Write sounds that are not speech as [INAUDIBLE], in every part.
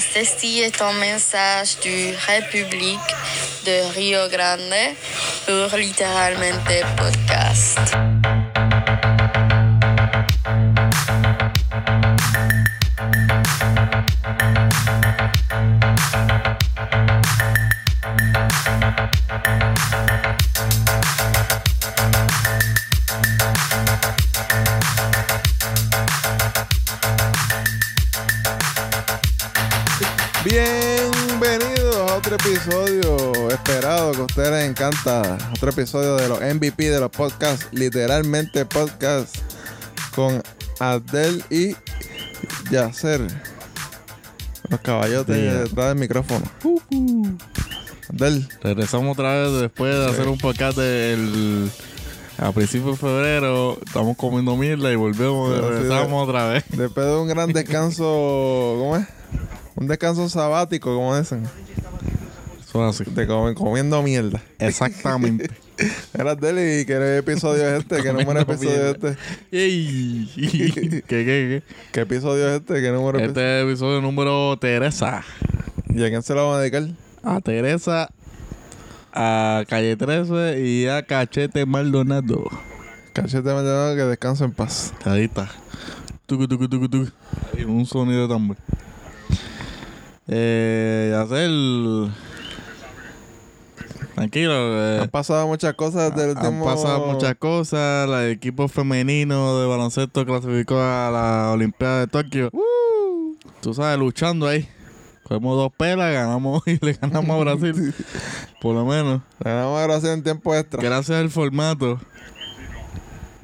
ceci est un message du République de Rio Grande pour Littéralement Podcast. Que a ustedes les encanta. Otro episodio de los MVP de los podcasts, literalmente podcast con Adel y Yacer. Los caballotes detrás del micrófono. Adel, Regresamos otra vez después de hacer un podcast del, a principios de febrero. Estamos comiendo mierda y volvemos, Sí, regresamos otra vez. después de un gran descanso, ¿cómo es? Un descanso sabático, como dicen. Comi- comiendo mierda. Exactamente. Era Adel y qué episodio es este, qué número de episodio es este. [LAUGHS] ¿Qué, qué, qué? ¿Qué episodio es este? ¿Qué número? Este es episodio número Teresa. ¿Y a quién se lo vamos a dedicar? A Teresa, a Calle 13 y a Cachete Maldonado. Cachete Maldonado que descansa en paz. Ahí está. Tucu, tucu, tucu, tucu. Un sonido de tambor. Eh, hacer. Tranquilo. eh, Han pasado muchas cosas desde el han último... pasado muchas cosas. El equipo femenino de baloncesto clasificó a la Olimpiada de Tokio. Tú sabes, luchando ahí. Cogemos dos pelas, ganamos y le ganamos a Brasil. [LAUGHS] Por lo menos. Ganamos a Brasil en tiempo extra. Gracias al formato.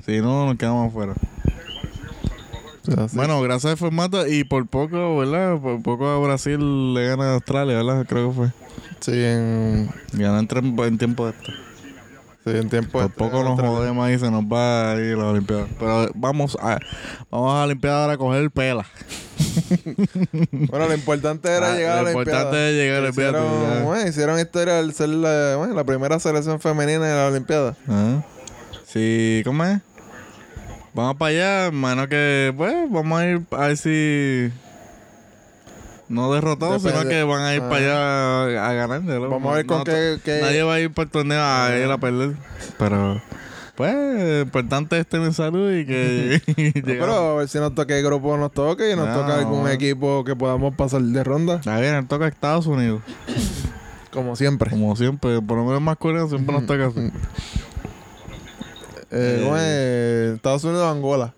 Si no, nos quedamos afuera. Bueno, gracias al formato y por poco, ¿verdad? Por poco a Brasil le gana a Australia, ¿verdad? Creo que fue. Sí, en, Gana en, en tiempo de esto. sí, en tiempo Por poco nos jodemos ahí, se nos va a ir la Olimpiada. Pero vamos a vamos a la Olimpiada ahora a coger pela. [LAUGHS] Bueno, lo importante era Ah, llegar a lo la importante Olimpiada. es llegar a la Olimpiada, Hicieron, bueno, hicieron historia al ser la, bueno, la primera selección femenina de la Olimpiada. Ah. Sí, ¿cómo es? Vamos para allá, hermano, que pues vamos a ir a ver si no derrotados, sino que van a ir Ah. para allá a, a ganar. ¿no? Vamos a ver con No, qué- qué- Nadie va a ir para el torneo a ir a perder. Pero, pues, importante es tener salud y que [LAUGHS] No, [LAUGHS] llegamos. pero a ver si nos toca el grupo nos toque y nos No, toca algún equipo que podamos pasar de ronda. Está bien, nos toca Estados Unidos. Como siempre. Como siempre, por lo menos masculino siempre nos toca así. Eh, ¿cómo es? Estados Unidos Angola.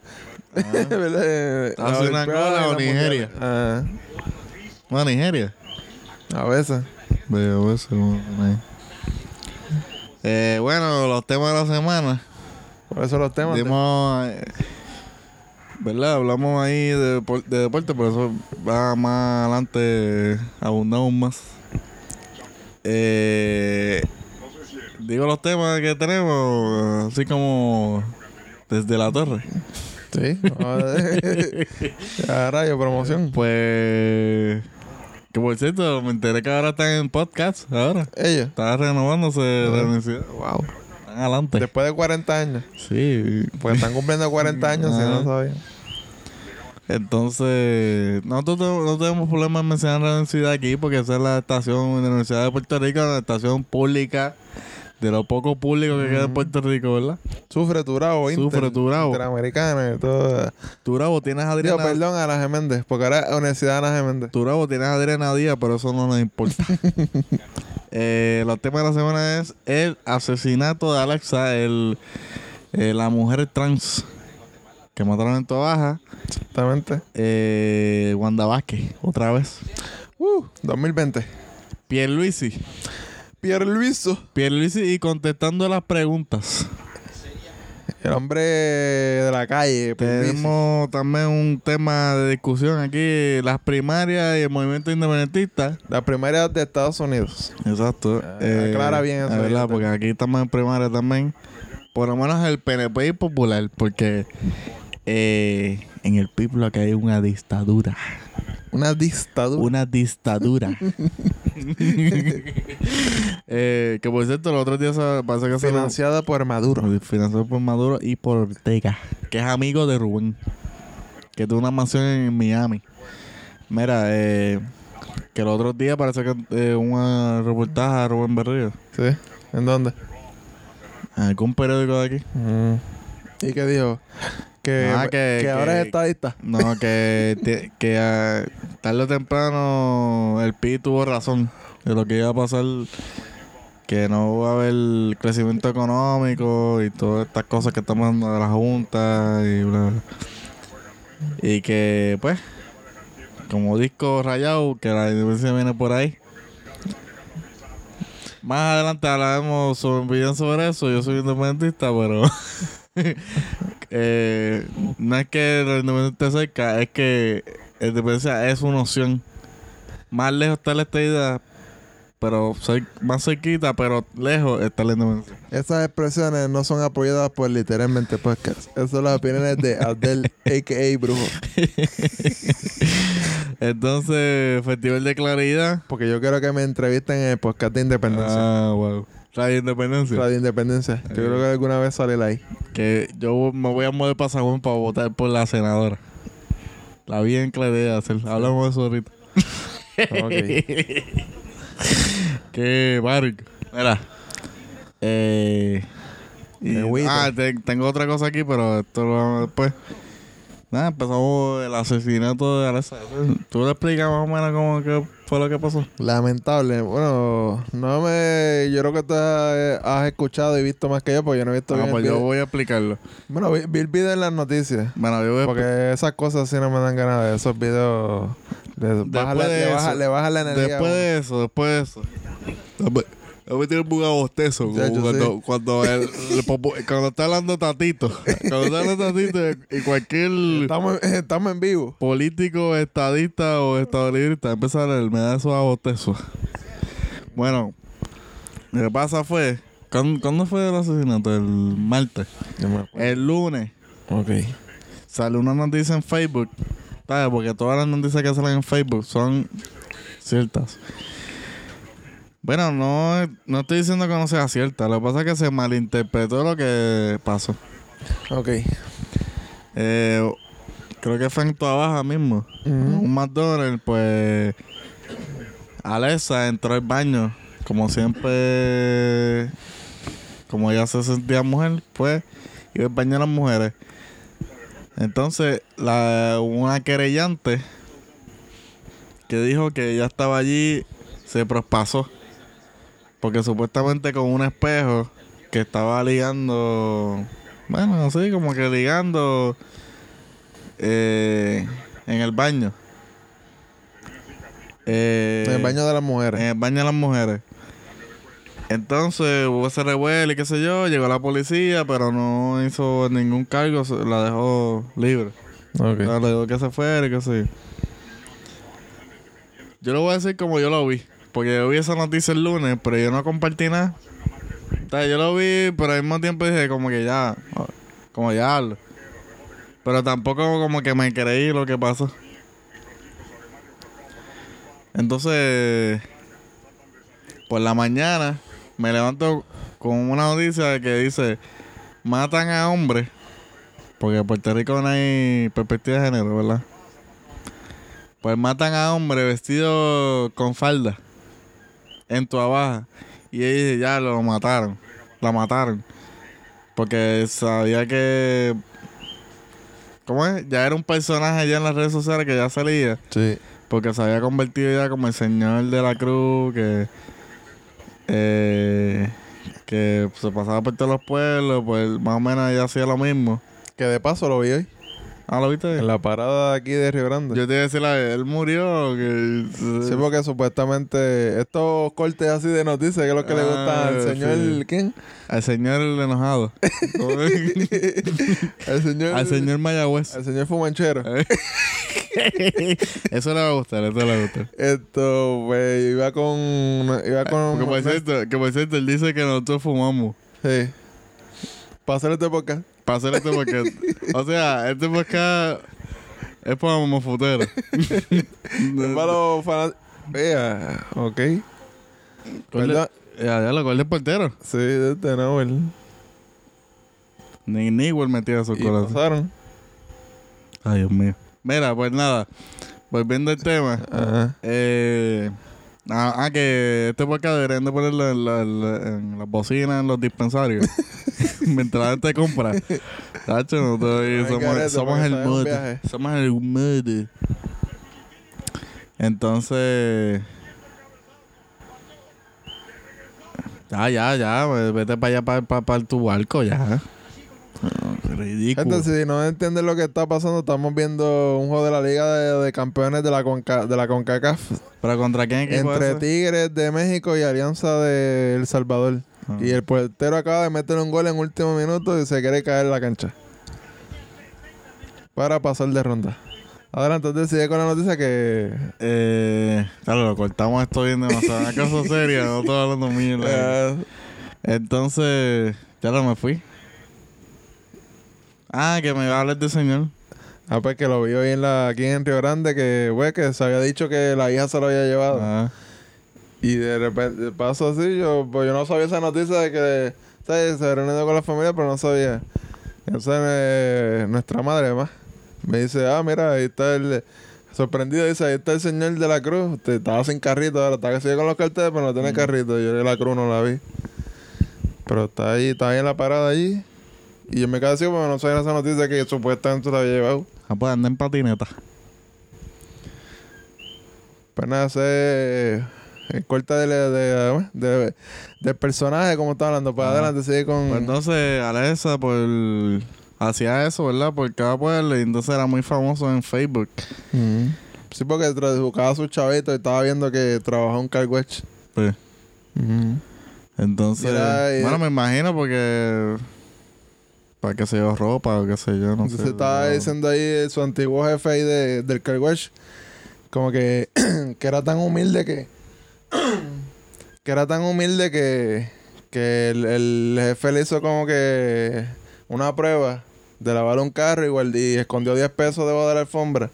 ¿Verdad? Eh, Estados Unidos, Angola [LAUGHS] y o Nigeria. Mundial. Bueno, Nigeria. a veces. Veo eso. bueno. Eh, bueno, los temas de la semana. Por eso los temas. Dimos, eh, ¿verdad? Hablamos ahí de, depor- de deporte, pero eso va más adelante, abundamos más. Eh, digo los temas que tenemos, así como desde la torre. Sí. [LAUGHS] a rayo, promoción. Pues, que por cierto, me enteré que ahora están en podcast, ahora. Ellos. Está renovándose la universidad. Wow. Están adelante. Después de 40 años. Sí, Pues están cumpliendo 40 años, si no sabía. Entonces, nosotros no tenemos problema en mencionar la universidad aquí porque esa es la estación de la Universidad de Puerto Rico, la estación pública de lo poco público que queda en Puerto Rico, ¿verdad? Sufre Turabo, Inter. Sufre Turabo. Interamericana y todo. Tu Bravo tienes a Adriana. perdón, a la Geméndez, porque ahora Universidad de Ana Geméndez. Tu Bravo tienes a Adriana Díaz, pero eso no nos importa. [LAUGHS] eh, los temas de la semana es el asesinato de Alexa, el, eh, la mujer trans que mataron en Tobaja, Exactamente. eh, Wanda Vázquez, otra vez. Uh, 2020. Pierluisi. Pierre Luiso. Pierluisi y contestando las preguntas. El hombre de la calle. Tenemos también un tema de discusión aquí, las primarias y el movimiento independentista. La primaria de Estados Unidos. Exacto. Ah, aclara bien eso ahí, verdad, porque aquí estamos en primaria también. Por lo menos el PNP y popular, porque eh, en el PIB que hay una dictadura. Una dictadura. Una dictadura. [LAUGHS] [LAUGHS] eh, que por cierto, los otros días se- parece que se Financiada por Maduro. Financiado por Maduro y por Ortega, que es amigo de Rubén, que tuvo una mansión en Miami. Mira, eh, Que el otro día parece que eh, un reportaje a Rubén Berrío. ¿Sí? ¿En dónde? En algún periódico de aquí. Mm. ¿Y qué dijo? Que, Ah, que- que ahora es estadista. No, que, [LAUGHS] que tarde o temprano el PI tuvo razón de lo que iba a pasar. Que no va a haber crecimiento económico y todas estas cosas que estamos dando de la Junta y bla, bla. Y que, pues, como disco rayado, que la independencia viene por ahí. Más adelante hablaremos sobre, sobre eso. Yo soy independentista, pero [LAUGHS] [LAUGHS] eh, no es que la independencia esté cerca, es que la independencia es una opción. Más lejos está la estadidad, pero más cerquita, pero lejos está la independencia. Esas expresiones no son apoyadas por literalmente podcast. Esas son las opiniones de Abdel, a.k.a. [LAUGHS] Brujo. [LAUGHS] Entonces, Festival de Claridad. Porque yo quiero que me entrevisten en el podcast de Independencia. Ah, wow. Radio Independencia. Radio Independencia. Yo creo que alguna vez sale ahí. Que yo me voy a mover para San Juan para votar por la senadora. La la idea de hacer. Hablamos de eso ahorita. [LAUGHS] Ok. [LAUGHS] Qué marico. Mira. Eh. y- ah, te- tengo otra cosa aquí, pero esto lo vamos después. Nada, empezamos el asesinato de Alexa. ¿Tú le explicas más o menos cómo que fue lo que pasó? Lamentable. Bueno, no me. Yo creo que tú has, escuchado y visto más que yo, porque yo no he visto Ah, bien el pues yo voy a explicarlo. Bueno, vi, vi el video en las noticias. Bueno, yo voy a Porque esas cosas sí no me dan ganas de esos videos. Le baja, la, de le, baja, le baja la energía. Después de eso, después de eso. Yo me tiene un bostezo Ya, yo cuando, cuando, el- [LAUGHS] cuando está hablando Tatito. Cuando está hablando Tatito y cualquier Estamos, estamos en vivo. político, estadista o estadolibrista empieza a leer, me da esos abostezos. Bueno, lo que pasa fue. ¿cuándo, cuándo fue el asesinato? El martes. El lunes Ok. sale una noticia en Facebook. ¿Sabes? Porque todas las noticias que salen en Facebook son ciertas. Bueno, no, no estoy diciendo que no sea cierta. Lo que pasa es que se malinterpretó lo que pasó. Ok. Eh, creo que fue en Toa Baja mismo. Un McDonald's, pues. Alexa entró al baño. Como siempre. Como ella se sentía mujer, pues. Iba al baño a las mujeres. Entonces, la, una querellante que dijo que ella estaba allí se prospasó. Porque supuestamente con un espejo que estaba ligando. Bueno, así como que ligando eh, en el baño. Eh, En el baño de las en mujeres. el baño de las mujeres. Entonces hubo ese revuelo y qué sé yo, llegó la policía, pero no hizo ningún cargo, la dejó libre. Ok. O sea, le dijo que se fuera y que sé yo. Yo lo voy a decir como yo lo vi, porque yo vi esa noticia el lunes, pero yo no compartí nada. O sea, yo lo vi, pero al mismo tiempo dije como que ya, como ya. Pero tampoco como que me creí lo que pasó. Entonces, por la mañana me levanto con una noticia que dice, matan a hombres, porque en Puerto Rico no hay perspectiva de género, ¿verdad? Pues matan a hombres vestidos con falda en tu baja. Y ella dice, ya lo mataron, la mataron. Porque sabía que... ¿Cómo es? Ya era un personaje allá en las redes sociales que ya salía. Sí. Porque se había convertido ya como el señor de la cruz que eh, que se pasaba por todos los pueblos, pues más o menos ella hacía lo mismo. Que de paso lo vi hoy. Ah, ¿lo viste? En la parada de aquí de Río Grande. Yo te iba a decir, la- él murió. Que, Sí, porque supuestamente estos cortes así de noticias, que es lo que le gusta al Ah, señor. sí. ¿Quién? Al señor el enojado. [LAUGHS] al señor. Al señor Mayagüez. Al señor Fumanchero. eso le va a gustar, eso le va a gustar. Esto, pues, iba con. Iba con. Que por, cierto, que por cierto, él dice que nosotros fumamos. Sí. Hacer este podcast. Para hacer este podcast. o sea, este podcast es para momofuteros. [LAUGHS] Es para los fanáticos. Vea, ok. Perdón. Ya, ya lo gol del portero. Sí, de este no, el- Ni Newell metía su corazón. pasaron. Ay, Dios mío. Mira, pues nada. volviendo al tema. Ajá. Eh, ah, ah, que este podcast deberían de ponerlo en, la- en la- en las bocinas, en los dispensarios. [LAUGHS] [LAUGHS] Mientras la gente compra. Tacho, Ay, somos, careta, somos porque el mood. Somos el mood. Entonces... Ya, ya, ya. ve- Vete para allá, para, tu barco, ya. No, ridículo. Gente, si no entienden lo que está pasando, estamos viendo un juego de la Liga de, de Campeones de la, Conca- de la CONCACAF ¿Pero contra quién equipo entre ese? Tigres de México y Alianza de El Salvador. Ah. Y el portero acaba de meter un gol en último minuto y se quiere caer en la cancha. Para pasar de ronda. Adelante, entonces sigue con la noticia que... Eh, claro, lo cortamos esto bien demasiado. Una cosa [LAUGHS] seria, no estoy hablando eh, Entonces, ya no me fui. Ah, que me iba a hablar del señor. ah, pues que lo vi hoy en la, aquí en Río Grande, que, güey, que se había dicho que la hija se lo había llevado. Ah, Y de repente pasó así, yo, pues yo no sabía esa noticia de que ¿sabes? se reunió con la familia, pero no sabía. Entonces eh, nuestra madre más me dice, ah, mira, ahí está el... Sorprendido, dice, ahí está el señor de la cruz. Te, estaba sin carrito ahora, está que sigue con los carteles, pero no tiene carrito. Yo de la cruz no la vi. Pero está ahí, está ahí en la parada allí. Y yo me quedé así porque no sabía esa noticia que supuestamente la había llevado. ah, pues anda en patineta. Pues nada, ese el corte de, de, de- del personaje, como está hablando. Para Ajá. adelante, sigue con. Pues entonces, Alexa, por... Hacía eso, ¿verdad? Por cada pueblo. Y entonces era muy famoso en Facebook. Sí, porque buscaba a su chavito y estaba viendo que trabajaba un car wash. Pues, entonces... Bueno, me imagino porque... Para que se dio ropa o qué sé yo, no Entonces sé. estaba diciendo ahí su antiguo jefe ahí de, del car wash, como que, [CLEARS THROAT] que era tan humilde que. [CLEARS THROAT] que era tan humilde que. que el, el jefe le hizo como que una prueba de lavar un carro igual y escondió 10 pesos debajo de la alfombra.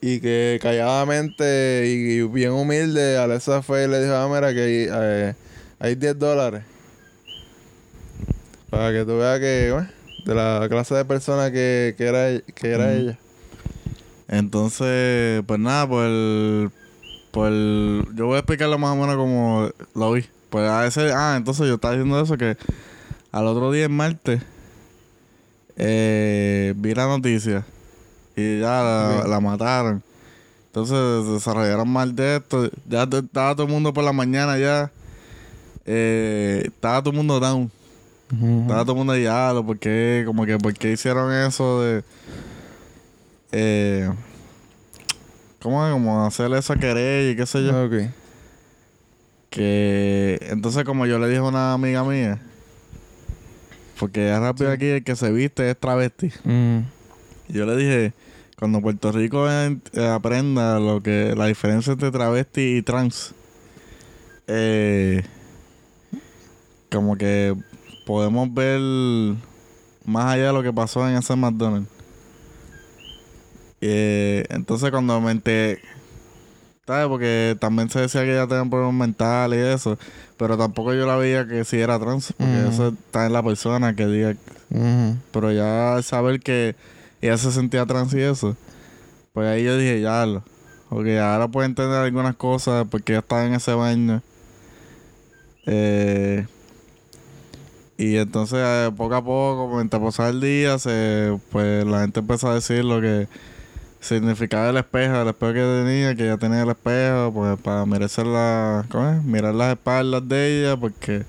Y que calladamente y, y bien humilde, Alexa fue y le dijo, ah, mira, que eh, hay 10 dólares. Para que tú veas que, bueno, de la clase de persona que, que era, que era ella. Entonces, pues nada, pues, pues yo voy a explicarlo más o menos como lo vi. Pues a ese, ah, entonces yo estaba diciendo eso que al otro día, en martes, eh, vi la noticia y ya la, mataron. Entonces se desarrollaron mal de esto. Ya estaba todo el mundo por la mañana ya. Eh, estaba todo el mundo down. Estaba todo el mundo ya, porque como que por qué hicieron eso de eh, ¿cómo es? como hacer esa querella y qué sé yo. Que entonces como yo le dije a una amiga mía, porque ya rápido aquí el que se viste es travesti. Y yo le dije, cuando Puerto Rico en- eh, aprenda lo que la diferencia entre travesti y trans, eh, como que podemos ver más allá de lo que pasó en ese McDonald's. Eh, entonces cuando me enteré, ¿sabes? Porque también se decía que ella tenía problemas mentales y eso, pero tampoco yo la veía que si era trans, porque eso está en la persona que diga pero ya saber que ella se sentía trans y eso, pues ahí yo dije, ya lo. Porque ahora puedo entender algunas cosas porque ella estaba en ese baño. Eh, y entonces eh, poco a poco, mientras pasaba el día, se, pues la gente empezó a decir lo que significaba el espejo, el espejo que tenía, que ella tenía el espejo, pues para merecer la, ¿cómo es? mirar las espaldas de ella, porque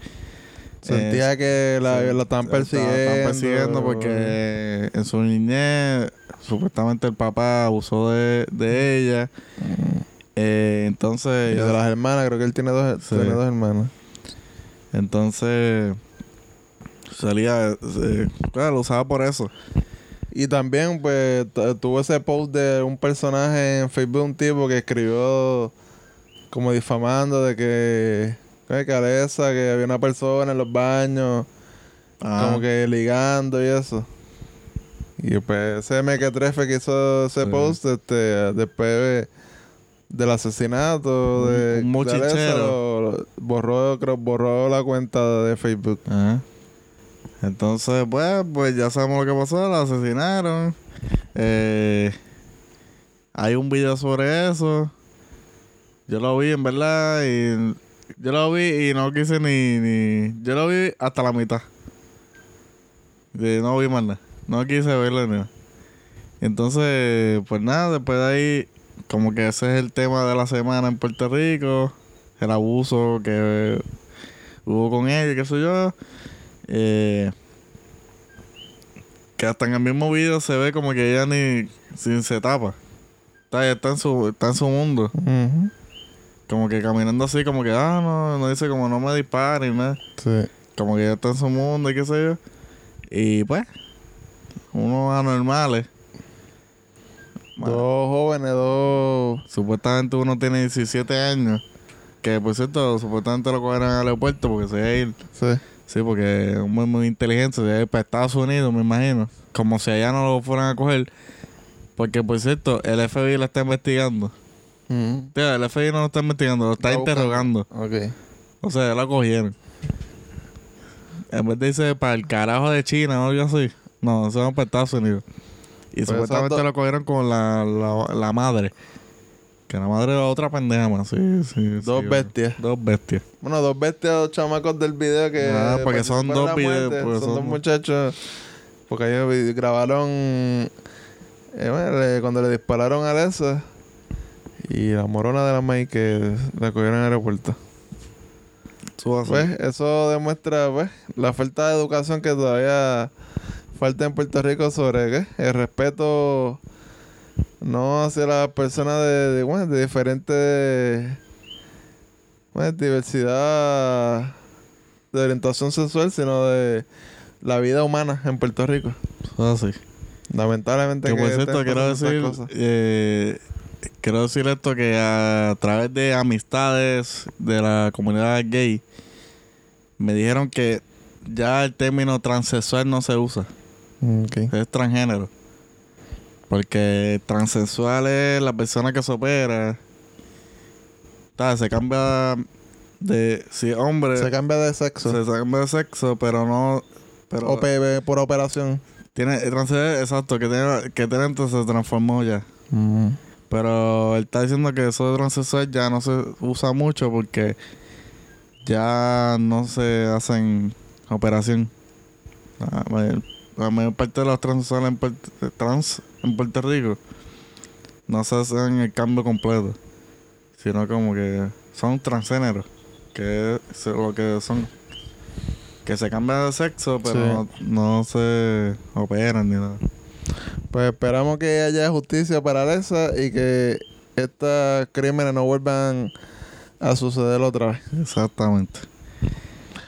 Sentía que la, Sí, la estaban la persiguiendo. estaban persiguiendo porque en su niñez supuestamente el papá abusó de, de ella. Eh, Y entonces, de las hermanas, creo que él tiene dos, Sí. tiene dos hermanas. entonces salía, eh, claro, lo usaba por eso. Y también, pues, tuvo ese post de un personaje en Facebook, un tipo que escribió como difamando de que, que Alexa, que había una persona en los baños, Ah, como que ligando y eso. Y pues ese mequetrefe que hizo ese Sí. post, este, después de- del asesinato de, un de Alexa, mochichero. lo- lo- borró, creo, borró la cuenta de Facebook. ajá. Entonces, pues, pues ya sabemos lo que pasó, la asesinaron. Eh, hay un video sobre eso. Yo lo vi, en verdad, y yo lo vi y no quise ni, ni... Yo lo vi hasta la mitad. No vi más nada. No quise verlo ni nada. Entonces, pues nada, después de ahí, como que ese es el tema de la semana en Puerto Rico. El abuso que hubo con ella, qué sé yo. Eh, que hasta en el mismo video se ve como que ella ni sin se tapa. Está, está en su, está en su mundo. Como que caminando así, como que, ah, no, no dice como no me disparen, nada. Sí. Como que ya está en su mundo y qué sé yo. Y pues, unos anormales. Dos jóvenes, dos. Supuestamente uno tiene 17 años. Que por cierto, supuestamente lo cogieron al aeropuerto porque se iba a ir. Sí. Sí, porque es muy, muy inteligente. Ir para Estados Unidos, me imagino. Como si allá no lo fueran a coger. Porque por cierto, el FBI lo está investigando. Tío, el FBI no lo está investigando, lo está interrogando. Ok. O sea, ya lo cogieron. En vez de irse para el carajo de China o algo así. No, se van para Estados Unidos. Y Pues supuestamente lo cogieron con la, la, la madre. Que la madre era otra pendeja más. Sí, sí, Dos sí, bestias. Dos bestias. Bueno, dos bestias, dos chamacos del video que. Ah, porque son participaron en dos videos, pues, son, son- dos muchachos. Porque ellos grabaron. eh, bueno, le- cuando le dispararon a Alexa. Y la morona de la maíz que la cogieron en el aeropuerto. Pues eso demuestra pues, la falta de educación que todavía falta en Puerto Rico sobre ¿qué? el respeto no hacia las personas de, de, bueno, de diferentes bueno, diversidad de orientación sexual, sino de la vida humana en Puerto Rico. Eso así. Lamentablemente Que por cierto, quiero decir, eh, quiero decir esto que a través de amistades de la comunidad gay me dijeron que ya el término transexual no se usa, Ok. es transgénero. Porque transexual es la persona que se opera. Ta, Se cambia de si hombre, Se se, cambia de sexo. cambia de sexo, pero no pero o pe- por operación. tiene transexual, exacto, que tiene que tiene entonces se transformó ya. Pero él está diciendo que eso de transexual ya no se usa mucho porque ya no se hacen operación. La mayor, la mayor parte de los transexuales en, trans en Puerto Rico no se hacen el cambio completo, sino como que son transgéneros, que es lo que son. Que se cambian de sexo, pero Sí. no, no se operan ni nada. Pues esperamos que haya justicia para Alexa y que estos crímenes no vuelvan a suceder otra vez. Exactamente.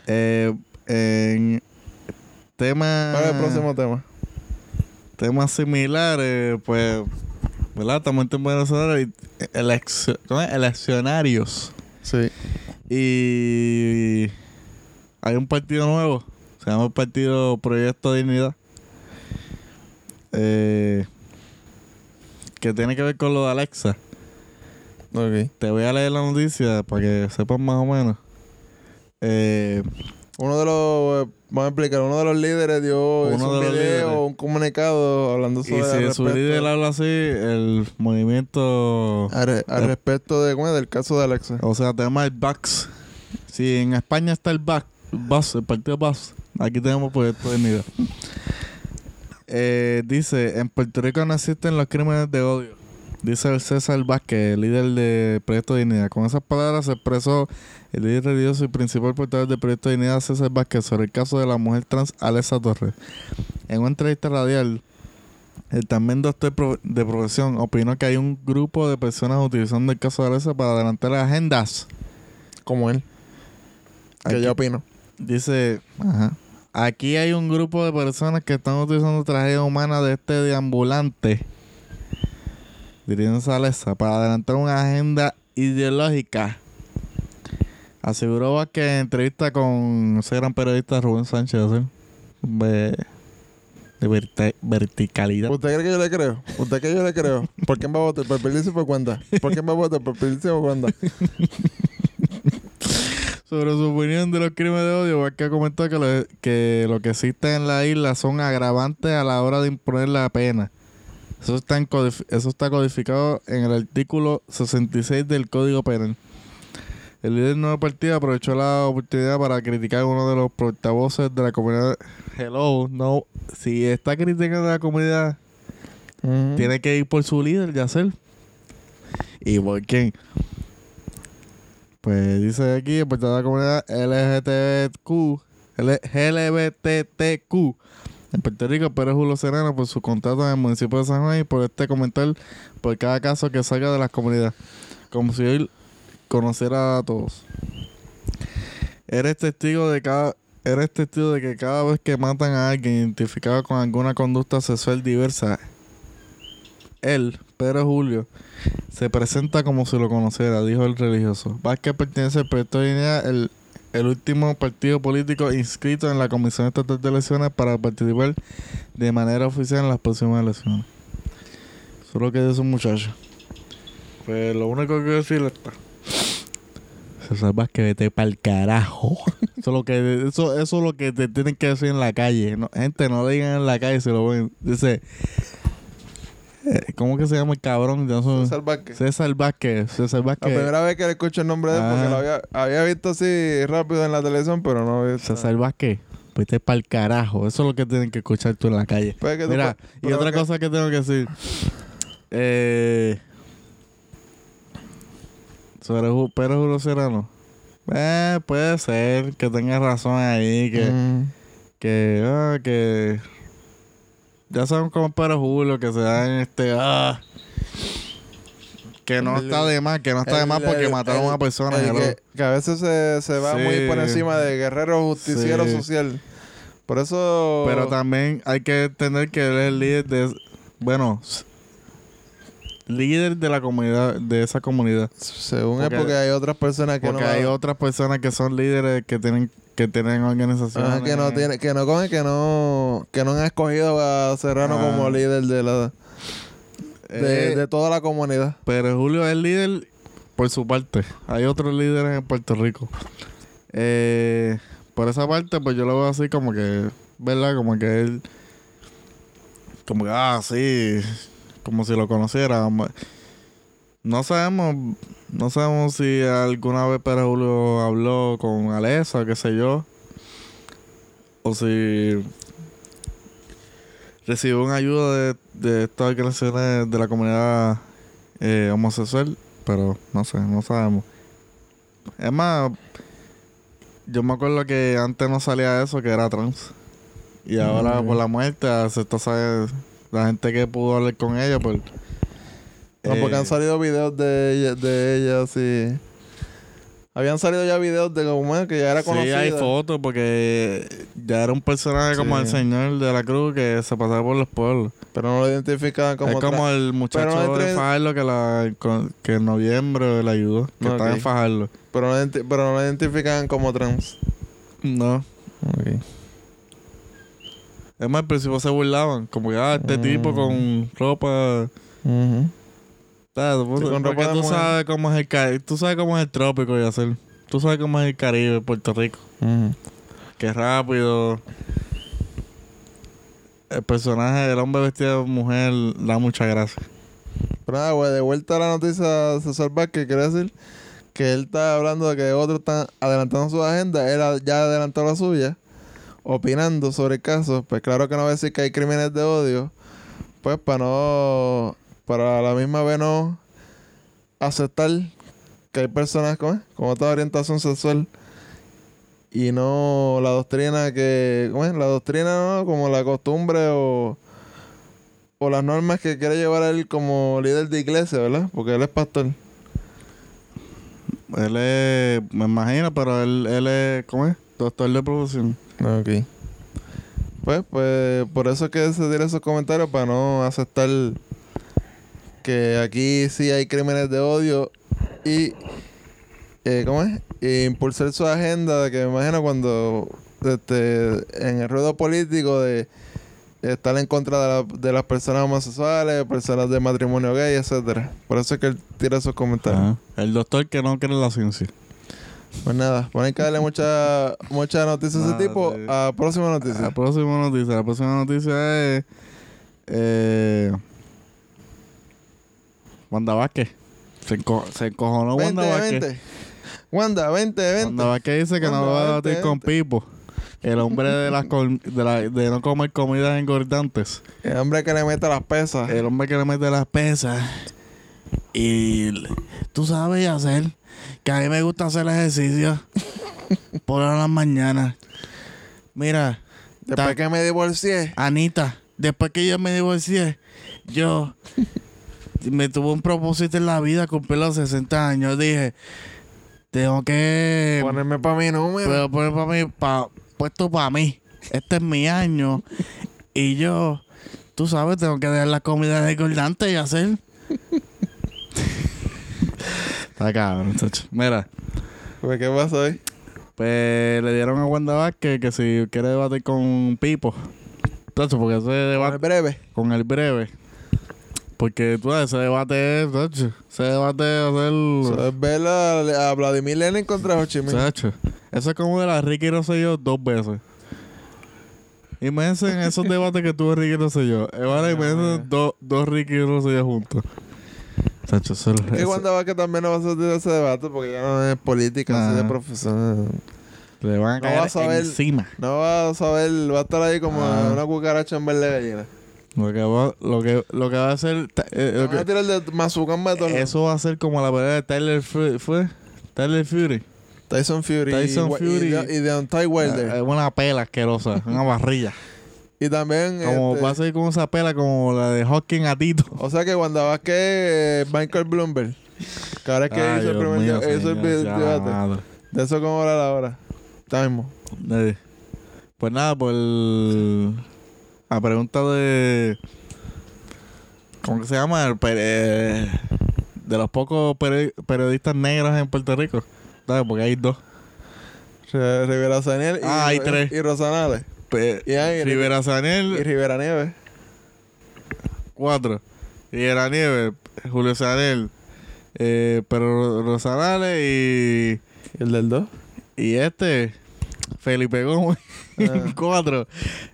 Eh, en tema, ¿Cuál es el próximo tema? Temas similares, pues, ¿verdad? Estamos en tiempo de eleccionarios. Sí. Y hay un partido nuevo, se llama el Partido Proyecto Dignidad. Eh, que tiene que ver con lo de Alexa. Ok. Te voy a leer la noticia para que sepan más o menos. Eh, Uno de los, eh, vamos a explicar, uno de los líderes dio Uno un de los video, un comunicado hablando y sobre si al su líder habla así, el movimiento, al, re- al respecto de, ¿cómo es? del caso de Alexa. o sea, tema el Bax. Si en España está el Bax, el partido Bas, aquí tenemos Proyecto de Dignidad. [LAUGHS] Eh, dice, en Puerto Rico no existen los crímenes de odio. Dice el César Vázquez, líder de Proyecto de Dignidad. Con esas palabras se expresó el líder religioso y principal portavoz del Proyecto de Dignidad, César Vázquez, sobre el caso de la mujer trans Alexa Torres. En una entrevista radial, el también doctor de profesión opinó que hay un grupo de personas utilizando el caso de Alexa para adelantar agendas. Como él. Que Aquí- yo opino. Dice, ajá. Aquí hay un grupo de personas que están utilizando tragedia humana de este deambulante, dirigiéndose a Alexa, para adelantar una agenda ideológica. Aseguró Vázquez en entrevista con ese gran periodista Rubén Sánchez, de, de verti- verticalidad. ¿Usted cree que yo le creo? ¿Usted cree que yo le creo? ¿Por quién va a votar? ¿Por Pelicio o por cuenta? ¿Por quién va a votar? ¿Por Pelicio o por cuenta? [LAUGHS] Sobre su opinión de los crímenes de odio, Vázquez comentó que lo, que lo que existe en la isla son agravantes a la hora de imponer la pena. Eso está, en codif- eso está codificado en el artículo 66 del Código Penal. El líder del nuevo partido aprovechó la oportunidad para criticar a uno de los portavoces de la comunidad. Hello, no. Si está criticando a la comunidad, tiene que ir por su líder, Yacel. ¿Y por quién? Pues dice aquí, el portavoz de la comunidad LGTBQ, LGBTQ en Puerto Rico, Pérez Julio Serrano, por su contrato en el municipio de San Juan y por este comentar por cada caso que salga de las comunidades. Como si él conociera a todos. Eres testigo de cada. Eres testigo de que cada vez que matan a alguien identificado con alguna conducta sexual diversa, él, Pedro Julio, se presenta como si lo conociera, dijo el religioso. Vázquez pertenece al proyecto de el, el último partido político inscrito en la Comisión Estatal de Elecciones para participar de manera oficial en las próximas elecciones. Eso es lo que dice un muchacho. Pues lo único que quiero decirle está. César Vázquez, vete pa'l carajo. [LAUGHS] Eso es lo que, eso, eso es lo que te tienen que decir en la calle. No, gente, no lo digan en la calle si lo ven. Dice. eh, ¿Cómo que se llama el cabrón? Yo no sé. César Vázquez. César Vázquez. César La Vázquez. primera vez que le escucho el nombre de él, porque lo había, había visto así rápido en la televisión, pero no había visto. César Vázquez. Vete pa'l carajo. Eso es lo que tienen que escuchar tú en la calle. Tú Mira, y otra que- cosa que tengo que decir. Eh, sobre Pedro Julio Serrano. Eh, puede ser que tenga razón ahí, que, Mm. que, ah, que ya saben cómo es Pedro Julio, que se dan este, ah, que no El- está de más, que no está de más porque el- mataron a una persona. que, que a veces se, se va Sí. muy por encima de guerrero justiciero Sí. social. Por eso. Pero también hay que entender que él es el líder de, bueno, líder de la comunidad, de esa comunidad. Según porque- es porque hay otras personas que Porque no. hay otras personas que son líderes que tienen que tienen organizaciones. Ajá, que no tiene, que no cogen, que no, que no han escogido a Serrano Ah. como líder de la de, Eh, de toda la comunidad. Pero Julio es líder por su parte. Hay otros líderes en Puerto Rico. Eh, por esa parte, pues yo lo veo así como que, ¿verdad? Como que él, como que, ah, sí, como si lo conociera. No sabemos, no sabemos si alguna vez Pedro Julio habló con Alesa, qué sé yo. O si recibió una ayuda de, de estas organizaciones de la comunidad eh, homosexual, pero no sé, no sabemos. Es más, yo me acuerdo que antes no salía eso, que era trans. Y ahora Mm. por la muerte se está la gente que pudo hablar con ella, pues... No, porque eh, han salido videos de ella, de ella así. Habían salido ya videos de como que ya era Sí, conocida. hay fotos porque ya era un personaje como Sí. el señor de la cruz que se pasaba por los pueblos. Pero no lo identificaban como es como el muchacho entre- de Fajardo que, la, que en noviembre le ayudó, que Ok. estaba en Fajardo. pero, no pero no lo identificaban como trans. No. Es más, al principio se burlaban. Como que, ah, este Mm. tipo con ropa. Con ropa de tú sabes cómo es el. Tú sabes cómo es el trópico y hacer. Tú sabes cómo es el Caribe, Puerto Rico. Ujú. Que es rápido. El personaje del hombre vestido de mujer da mucha gracia. Pero nada, güey, de vuelta a la noticia, César Vázquez, quiere decir que él está hablando de que otros están adelantando su agenda, él ya adelantó la suya, opinando sobre el caso. Pues claro que no va a decir que hay crímenes de odio, pues para no, para la misma vez no aceptar que hay personas con, con otra orientación sexual y no la doctrina que, ¿cómo es? La doctrina, ¿no? Como la costumbre o o las normas que quiere llevar él como líder de iglesia, ¿verdad? Porque él es pastor. Él es, me imagino, pero él, él es, ¿cómo es? Doctor de profesión. Ok. Pues, pues, por eso es que se tira esos comentarios para no aceptar que aquí sí hay crímenes de odio y, eh, ¿cómo es? E impulsar su agenda que me imagino cuando este, en el ruedo político de estar en contra de, la- de las personas homosexuales, personas de matrimonio gay, etcétera. Por eso es que él tira esos comentarios. Ajá. El doctor que no cree en la ciencia. Pues nada, ponen que darle mucha, mucha noticia a ese tipo. A próxima noticia. La próxima noticia. La próxima noticia es. Eh, Wanda Vázquez. Se, enco- se encojonó Wanda Vázquez. Wanda, vente, vente. Wanda Vázquez dice que no Wanda, va a debatir con vente. Pipo. El hombre de las de, la- de no comer comidas engordantes. El hombre que le mete las pesas. El hombre que le mete las pesas. Y tú sabes hacer que a mí me gusta hacer ejercicio [LAUGHS] por las mañanas. Mira, Después que me divorcié. Anita, después que yo me divorcié, yo me tuve un propósito en la vida, cumplir los 60 años. Dije, tengo que Ponerme para mi número. pero poner para mí, pa- puesto para mí. Este es mi año. Y yo, tú sabes, tengo que dejar la comida desgordante y hacer. [LAUGHS] Está cabrón. Mira, Pues, ¿Qué pasó hoy? pues le dieron a Wanda Vázquez que si quiere debatir con Pipo. Chacho, porque ese Con el debate breve. con el breve. Porque tú sabes, ese debate es, chacho, ese debate es hacer. Eso es ver a, a Vladimir Lenin contra Ho Chi Minh. Chacho, eso es como de la Ricky Rosselló dos veces. Imagínense en esos debates que tuvo Ricky Rosselló. Ahora imagínense dos, dos Ricky Rosselló juntos. Eso es Que eso- Wanda Vázquez también no va a hacer ese debate porque ya no es política, así de Ajá. profesional. Le van a No caer vas a ver- encima. No va a saber, va a estar ahí como Ah. una cucaracha en verde de gallina. Lo que va, lo que, lo que va a hacer... eh, lo Van a que- tirar de Mazucán Metal. eso va a ser como la pelea de Tyler Fury. ¿Fue? Tyler Fury. Tyson Fury. Tyson y, Fury. Y, de, y Wilder. Es una pela asquerosa. Una barrilla. [LAUGHS] y también. Como este, va a ser como esa pela como la de Hawking a Tito. O sea que Wanda Vázquez eh, Michael Bloomberg. Que ahora es que Ay, hizo el primer mío, hizo señor, debate. madre. De eso como hablar ahora. Time. Eh, Pues nada, por el- la pregunta de. ¿Cómo que se llama? El peri- eh, de los pocos peri- periodistas negros en Puerto Rico. ¿Sabes? Porque hay dos. Rivera Saniel y, Ah, hay tres. y Rosanales. Pe- Y hay- Rivera Y Sanel, Rivera Nieves. cuatro. Rivera Nieves, Julio Sanel, eh, pero Rosanales y. ¿Y el del 2? Y este, Felipe Gómez, Ah. [LAUGHS] cuatro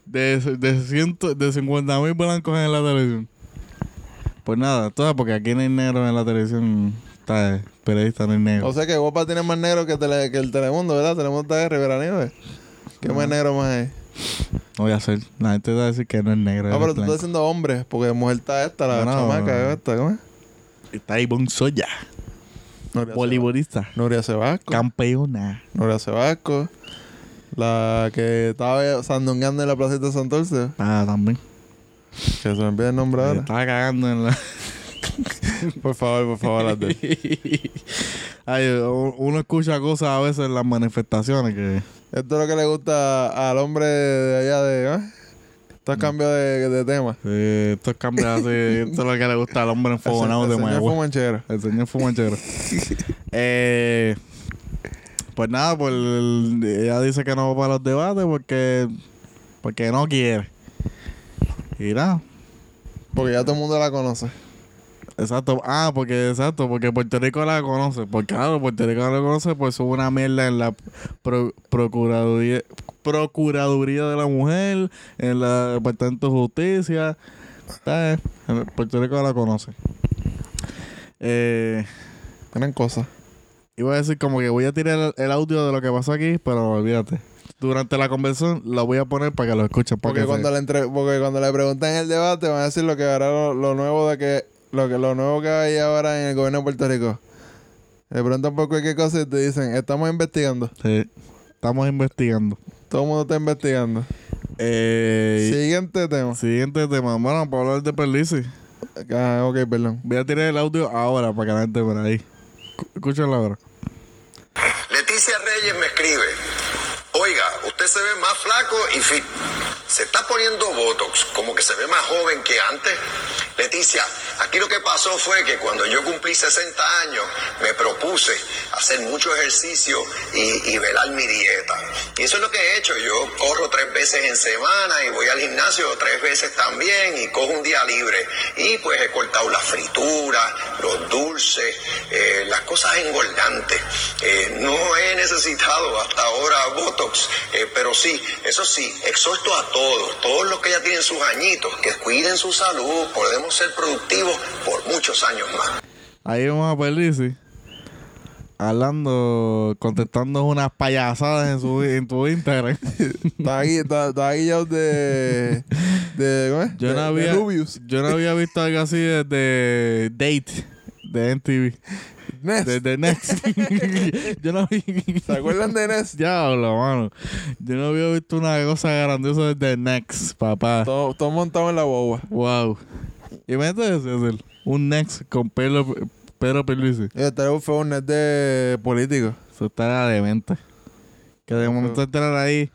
de, de, ciento, de 50 mil blancos en la televisión. Pues nada, todo porque aquí no hay negro en la televisión. Está periodista, no hay negro. O sea que Guapa tiene más negro que, tele- que el Telemundo, ¿verdad? Telemundo está de Rivera Nieves. ¿Qué más negro más hay? No voy a hacer. La gente va a decir que no es negro. No, es pero tú estás diciendo hombre, porque mujer está esta, la No, no. chamaca, esta, ¿cómo es? Está Ivonne Soya, voleibolista, Nuria Sebasco. campeona. Nuria Sebasco. La que estaba sandungueando en la placita de Santurce. Ah, también. Que se me olvida el nombre ahora. Estaba cagando en la. [LAUGHS] [LAUGHS] Por favor, por favor, Abdel. [LAUGHS] Ay, uno escucha cosas a veces en las manifestaciones que. Esto es lo que le gusta al hombre de allá de... ¿eh? Estos cambios de, de tema. Eh, estos cambios así, [LAUGHS] esto es lo que le gusta al hombre El, enfogonado el de señor Mayagüez. fumanchero. El señor fumanchero. eh, pues nada, pues el- ella dice que no va para los debates porque porque no quiere. Y nada. Porque ya todo el mundo la conoce. Exacto. Ah, porque exacto, porque Puerto Rico la conoce. Porque claro, Puerto Rico la conoce, pues hubo una mierda en la pro- procuraduría, procuraduría de la mujer, en la departamento de justicia. Eh, Puerto Rico la conoce. Eh, Tienen cosas. Iba a decir como que voy a tirar el, el audio de lo que pasó aquí, pero olvídate. Durante la conversación lo voy a poner para que lo escuchen. Para Porque que cuando, se- le entre, porque cuando le preguntan en el debate van a decir lo que lo, lo nuevo de que lo que lo nuevo que hay ahora en el gobierno de Puerto Rico. Le preguntan por cualquier cosa y te dicen, estamos investigando. Sí, estamos investigando. Todo el mundo está investigando. Eh, Siguiente tema. Siguiente tema. Bueno, para hablar de Perlisi. Ah, ok, perdón. Voy a tirar el audio ahora para que la gente por ahí. Escúchala ahora. Leticia Reyes me escribe, oiga, usted se ve más flaco y fit. Se está poniendo Botox, como que se ve más joven que antes. Leticia, aquí lo que pasó fue que cuando yo cumplí 60 años, me propuse hacer mucho ejercicio y, velar mi dieta. Y eso es lo que he hecho. Yo corro tres veces en semana y voy al gimnasio tres veces también y cojo un día libre. Y pues he cortado las frituras, los dulces, eh, las cosas engordantes. Eh, no he necesitado hasta ahora Botox, eh, pero sí, eso sí, exhorto a todos, todos los que ya tienen sus añitos, que cuiden su salud, podemos ser productivos por muchos años más. Ahí vamos a Perlisi hablando, contestando unas payasadas en, su, en tu Instagram. [LAUGHS] Está ahí, está, está ahí ya de. de ¿Cómo es? Yo de, no de había, yo no había visto algo así desde Date de MTV. Ness. Desde Next. [LAUGHS] yo no vi. ¿Se acuerdan de Ness? Diablo, mano. Yo no había visto una cosa grandiosa desde Next, papá. Todo, todo montado en la boba. Wow. Imagínate eso, hacer un Next con pelo, Pedro Perluisi. Y este fue un net de político. Eso está demente. Que de momento entrar ahí,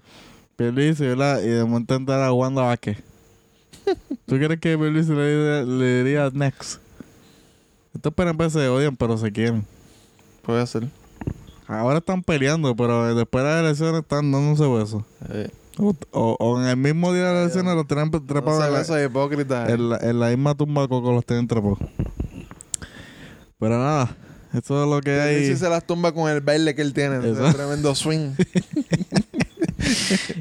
Perluisi, ¿verdad? Y de momento entrar a Wanda Vázquez. [LAUGHS] ¿Tú crees que Perluisi le, le diría Next? Estos PNP se odian, pero se quieren. Puede ser. Ahora están peleando, pero después de las elecciones están dándose besos. Eh, O, o- o en el mismo día de las elecciones los tienen trepados no en, se la, ve esos hipócritas. en, la, en la misma tumba coco los tienen trepados. Pero nada, esto es lo que hay. sí se las tumba con el baile que él tiene. ese Eso. tremendo swing. [LAUGHS]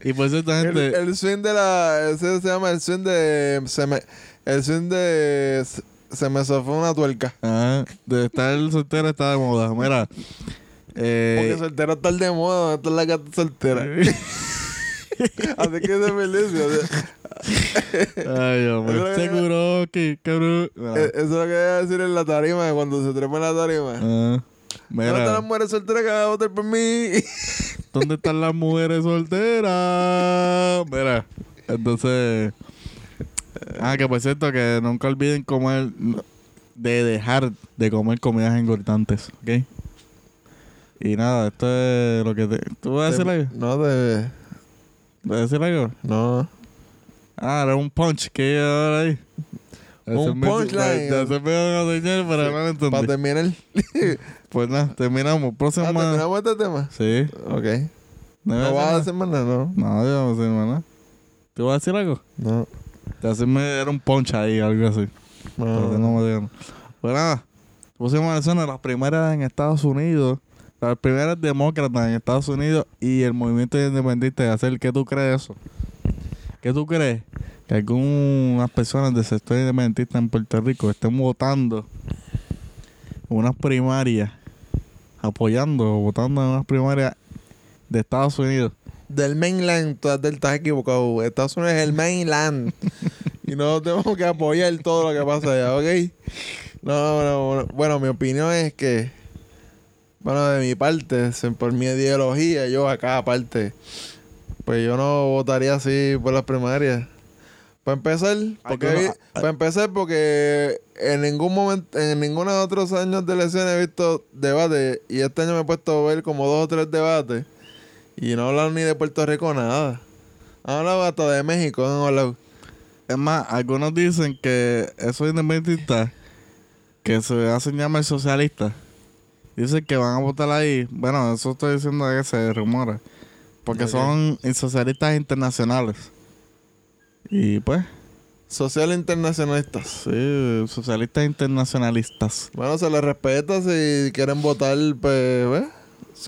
Y por cierto, el, gente, el swing de la. Ese se llama el swing de. Se me, el swing de. Se, me zafó una tuerca. ajá, de estar soltero está de moda. Mira, Porque eh, soltero está de moda. Esta es la gata soltera. [LAUGHS] Así que se feliz. o sea, ay, que- seguro que cabrón. Mira, eh, Eso es lo que voy a decir en la tarima. Cuando se trepa en la tarima. ah, ¿Dónde están las mira, mujeres solteras que van a votar por mí? ¿dónde están las mujeres solteras? Mira, entonces. Ah, que por cierto, que nunca olviden comer. De dejar de comer comidas engordantes, ¿ok? Y nada, esto es lo que te. ¿Tú vas a decir algo? No, de. ¿Vas a decir algo? No. Ah, era un punch que iba a dar ahí. Un punchline. Ya se me iba a señal, pero no lo entendí. Para terminar. [LAUGHS] Pues nada, terminamos. Ah, Próxima. ¿Terminamos este tema? Sí. Ok. ¿No, ¿No ibas vas a a más nada? No. No, yo no sé nada. ¿Tú vas a decir algo? No. Te hace me era un punch ahí, algo así. Pero que No. no me digan. Pues nada, próxima elección, las primeras en Estados Unidos. Las primeras demócratas en Estados Unidos y el movimiento independiente de hacer. ¿Qué tú crees de eso? ¿Qué tú crees? Que algunas personas del sector independentista en Puerto Rico estén votando en unas primarias, apoyando o votando en unas primarias de Estados Unidos. Del mainland, tú estás equivocado. Estados Unidos es el mainland. y no tenemos que apoyar todo lo que pasa allá, ¿ok? No, no, no, no. Bueno, mi opinión es que, bueno, de mi parte, por mi ideología, yo acá aparte, pues yo no votaría así por las primarias. Para empezar, porque vi- para empezar porque en ningún momento, en ninguno de otros años de elecciones he visto debate y este año me he puesto a ver como dos o tres debates y no hablan ni de Puerto Rico nada. Han hablado hasta de México, han hablado. Es más, algunos dicen que esos independentistas que se hacen llamar socialistas, dicen que van a votar ahí. Bueno, eso estoy diciendo que se rumora. Porque son socialistas internacionales. Y pues, Social internacionalistas. sí, socialistas internacionalistas. Bueno, se les respeta si quieren votar, pues, ¿ves?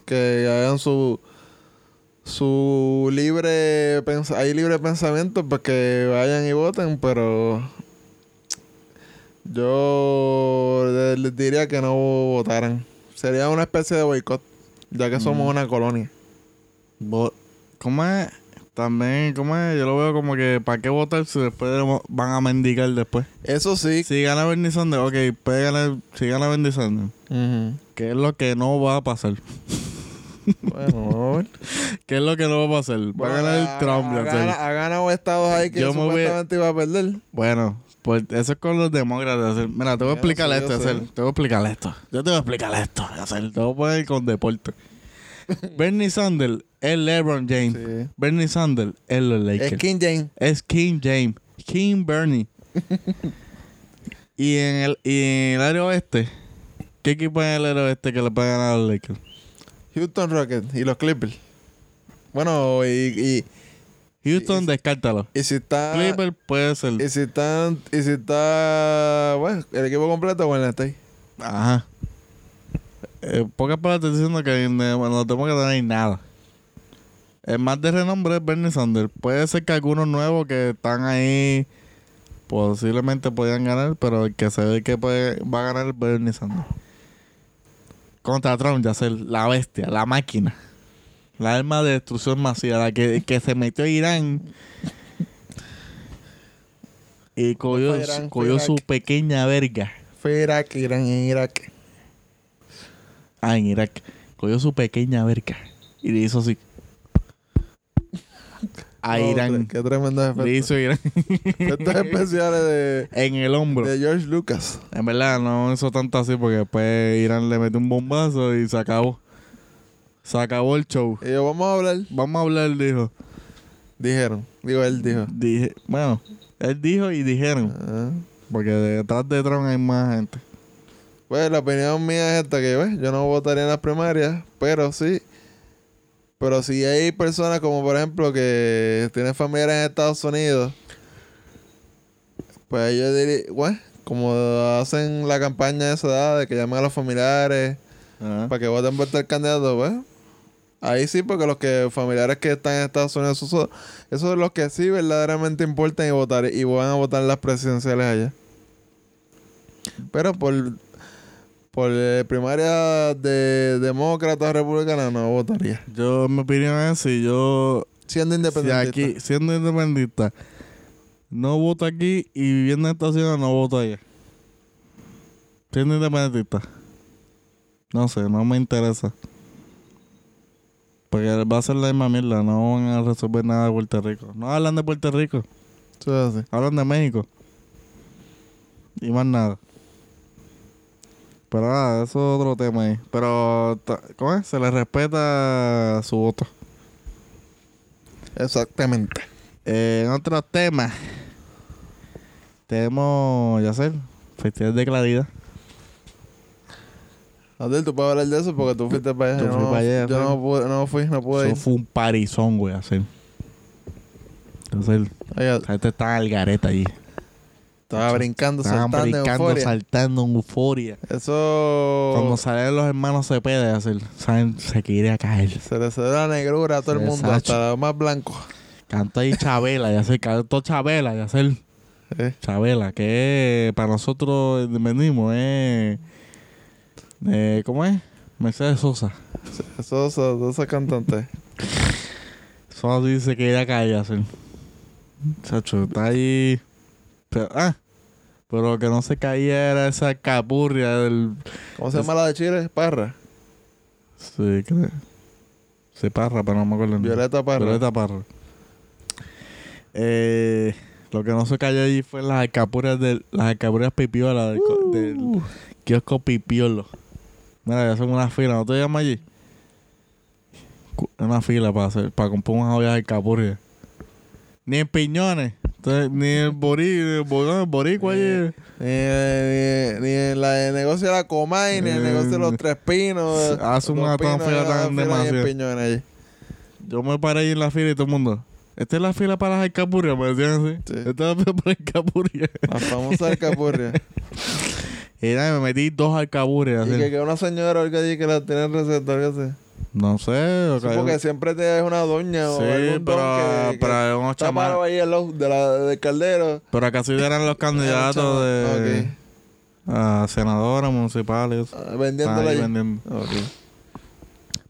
que hagan su su libre hay libre pensamiento, pues que vayan y voten, pero yo le- les diría que no votaran. Sería una especie de boicot, ya que somos una colonia. Vo- ¿Cómo es? También, ¿cómo es? Yo lo veo como que, ¿para qué votar si después de- van a mendigar después? Eso sí. Si gana Bernie Sanders, ok, puede ganar, si gana Bernie Sanders, Ujú. ¿qué es lo que no va a pasar? Bueno, vamos a ver. ¿Qué es lo que no va a pasar? Va Bueno, a ganar ha- Trump. ha, gana- ha ganado estados ahí que Yo voy- supuestamente iba a perder. Bueno, pues eso es con los demócratas. Mira, te voy a explicar esto. Yacer. Te voy a explicar esto. Yo te voy a explicar esto, Yacer. Te voy a poner con deporte. [LAUGHS] Bernie Sanders es LeBron James. Sí. Bernie Sanders es los Lakers. Es King James. Es King James. King Bernie. [LAUGHS] y, en el, y en el área oeste, ¿qué equipo en el área oeste que le puede ganar a los Lakers? Houston Rockets y los Clippers. Bueno, y, y, Houston, descártalo. y si está. Clippers puede ser. Y si están. Y si está. Bueno, el equipo completo, bueno, está ahí. Ajá. En pocas palabras te estoy diciendo que eh, bueno, no tenemos que tener nada. El más de renombre es Bernie Sanders. Puede ser que algunos nuevos que están ahí Posiblemente podían ganar, pero el que se ve que puede, va a ganar es Bernie Sanders. Contra Trump, ya ser la bestia, la máquina. La arma de destrucción masiva, la que, que se metió a Irán y cogió, Irán, cogió su pequeña verga. Fue Irak, Irán en Irak. Ah, en Irak. Cogió su pequeña verga y le hizo así. A Oh, Irán. Qué tremendo Le hizo Irán Estos especiales de, en el hombro. de George Lucas. En verdad, no hizo tanto así porque después Irán le metió un bombazo y se acabó. Se acabó el show. Y yo, vamos a hablar. Vamos a hablar, dijo. Dijeron. Digo, él dijo. Dije, bueno, él dijo y dijeron. Ah. Porque detrás de Trump hay más gente. Pues la opinión mía es esta que pues, yo no votaría en las primarias, pero sí. Pero si hay personas como por ejemplo que tienen familiares en Estados Unidos, pues yo diría, bueno, como hacen la campaña esa edad de que llamen a los familiares para que voten por tal candidato, pues. Ahí sí, porque los que familiares que están en Estados Unidos, esos, son- esos son los que sí verdaderamente importan y votar y van a votar en las presidenciales allá. Pero por por eh, primaria de demócrata o republicana no votaría. Yo, mi opinión es si yo, Siendo si independiente. aquí, siendo independentista, no voto aquí y viviendo en Estados Unidos, no voto allá. Siendo independentista. No sé, no me interesa. Porque va a ser la misma mierda, no van a resolver nada de Puerto Rico. No hablan de Puerto Rico, es así. hablan de México. Y más nada. Pero nada, eso es otro tema ahí. Pero, ¿cómo es? Se le respeta su voto. Exactamente. Eh, en otros temas, tenemos, ya sé, Festival de Claridad. Adel, tú puedes hablar de eso porque tú fuiste para allá. Yo no, para allá, yo no, pude- no fui, no pude Eso ir. fue un parizón, güey, hacer. Entonces, la gente estaba al gareta allí. Estaba brincando, Estaban saltando, en brincando, euforia. saltando en euforia. Eso Cuando salieron los hermanos Cepeda, hacer, saben, se quería caer. se le cedió la negrura a todo el mundo, Sacho. hasta los más blancos. Cantó ahí Chabela, ya se cantó Chabela, ya hacer. [LAUGHS] Eh, Chabela, que para nosotros venimos es. Eh, ¿Cómo es? Mercedes Sosa. Esos, esos cantantes. [LAUGHS] Sosa dice que ella cae hacer. Chacho, está ahí. Pero, ah, pero lo que no se caía era esa capurria del. ¿Cómo se llama la de Chile? Parra. Sí, creo. Sí, Parra, pero no me acuerdo. Violeta Parra. Violeta Parra. Eh, lo que no se cayó allí fue las alcapurrias del, las alcapurrias pipiolas del, del kiosco pipiolo. Mira, ya son una fila, ¿no te llamas allí? Una fila para hacer, para comprar unas ollas de alcapurrias. Ni en piñones. Ni el el bori- el boricua allí. Ni, ni, ni en la de negocio de la Comay, ni el Eh, negocio de los Tres Pinos. hace una tan Pinos, fila hay tan demasiado. Allí. Yo me paré ahí en la fila y todo el mundo. Esta es la fila para las alcapurrias, me decían así. Sí. Esta es la fila para las alcapurrias. La famosa alcapurria. [LAUGHS] y nada, me metí dos alcapurrias. y así. que, que una señora allí que la tiene en receta, algo así. No sé. o Sí, que- porque siempre te es una doña o Sí, algún pero- don que, que pero hay unos está parado ahí de la, del caldero. Pero casi eran los [LAUGHS] candidatos de Ok. a senadores municipales. Ah, ahí vendiendo.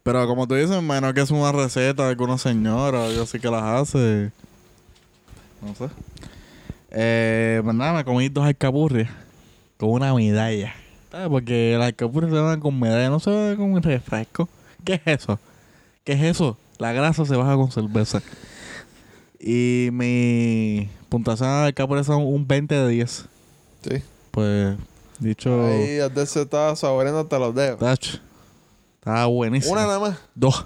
Pero como tú dices, menos que es una receta de alguna señora, yo sí que las hace. No sé. Eh, pues nada, me comí dos alcapurrias con una medalla. ¿Sabes? Porque las alcapurrias se van con medalla, no se van con un refresco. ¿Qué es eso? ¿Qué es eso? La grasa se baja con cerveza. Y mi puntuación de alcapurrias son un 20 de 10. Sí. Pues, dicho... Ahí Adel se estaba saboreando hasta los dedos. Tacho, Estaba buenísimo. Una nada más. Dos.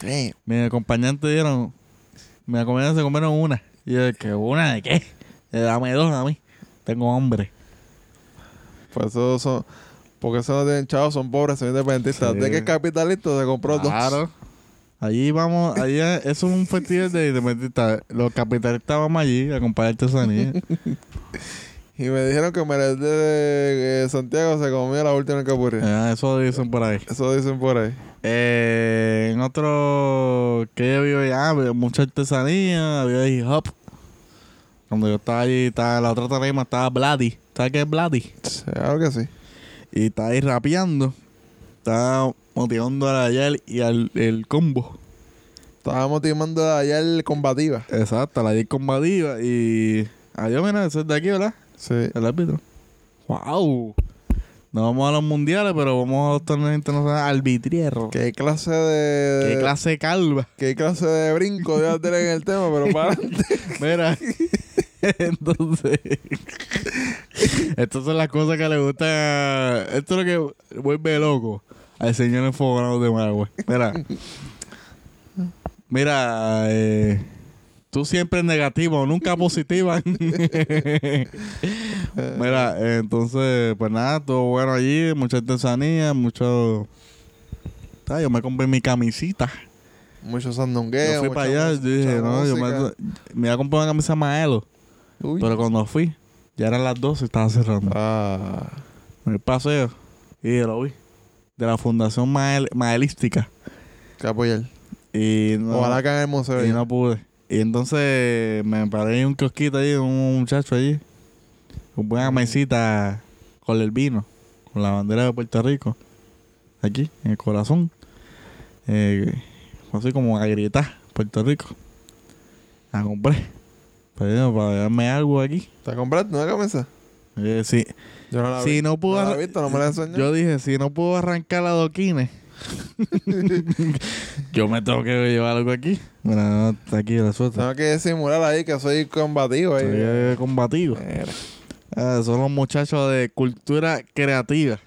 Damn. Mi acompañante dieron. Mi acompañante se comieron una. Y yo, ¿que una de qué? Eh, dame dos a mí. Tengo hambre. Pues eso son. Porque eso no tienen chavos, son pobres, son independentistas. Sí. De que es capitalista se compró dos. Claro. Allí vamos, allí es- eso es un festival de independentistas. Los capitalistas vamos allí a comprar artesanía. [LAUGHS] Y me dijeron que Meredith de Santiago se comió la última alcapurria. Ah, eso dicen por ahí. Eso dicen por ahí. Eh, en otro que yo vi allá, había mucha artesanía, había hip hop. Cuando yo estaba allí, estaba, la otra tarima estaba Bloody. ¿Sabes qué es Bloody? Sí, Claro que sí. Y estaba ahí rapeando. Estaba motivando a Yel y al el combo. Estábamos motivando allá el combativa. Exacto, la Yel combativa. Y. Adiós, mira, eso es de aquí, ¿verdad? Sí. El árbitro. ¡Wow! No vamos a los mundiales, pero vamos a los torneos internacionales arbitrieros. ¿Qué clase de. ¿Qué clase de calva? ¿Qué clase de brinco voy a tener en el tema? Pero para [LAUGHS] adelante. Mira. [LAUGHS] Entonces. Estas son las cosas que le gustan. a- Esto es lo que vuelve loco al señor enfogado de Maragüe. Mira. Mira, eh, tú siempre negativo, nunca positiva. [LAUGHS] Mira, eh, entonces, pues nada, todo bueno allí, mucha artesanía, mucho. Ah, Yo me compré mi camisita. Mucho sandungueo. Yo fui para allá, yo dije, no, yo me, me iba a comprar una camisa Maelo. Uy. Pero cuando fui, ya eran las 12 y estaba cerrando. Ah. En el paseo. Y lo vi. De la Fundación Mael- Maelística. Que apoyar. Y no, Ojalá que en el museo. y ya. no pude. Y entonces me paré en un kiosquito allí, un muchacho allí. Con una mesita con el vino. Con la bandera de Puerto Rico. Aquí, en el corazón. Eh, así como a gritar, Puerto Rico. La compré. Para, para darme algo aquí. ¿Te compraste una camisa? Eh, sí. Yo no la Si vi. no pudo No la he visto, no me la enseñó. Yo dije, si no puedo arrancar la doquines, [LAUGHS] yo me tengo que llevar algo aquí. Mira, no, está aquí la suerte. Tengo que simular ahí que soy combativo ahí. Estoy eh, combativo. Ah, son los muchachos de cultura creativa.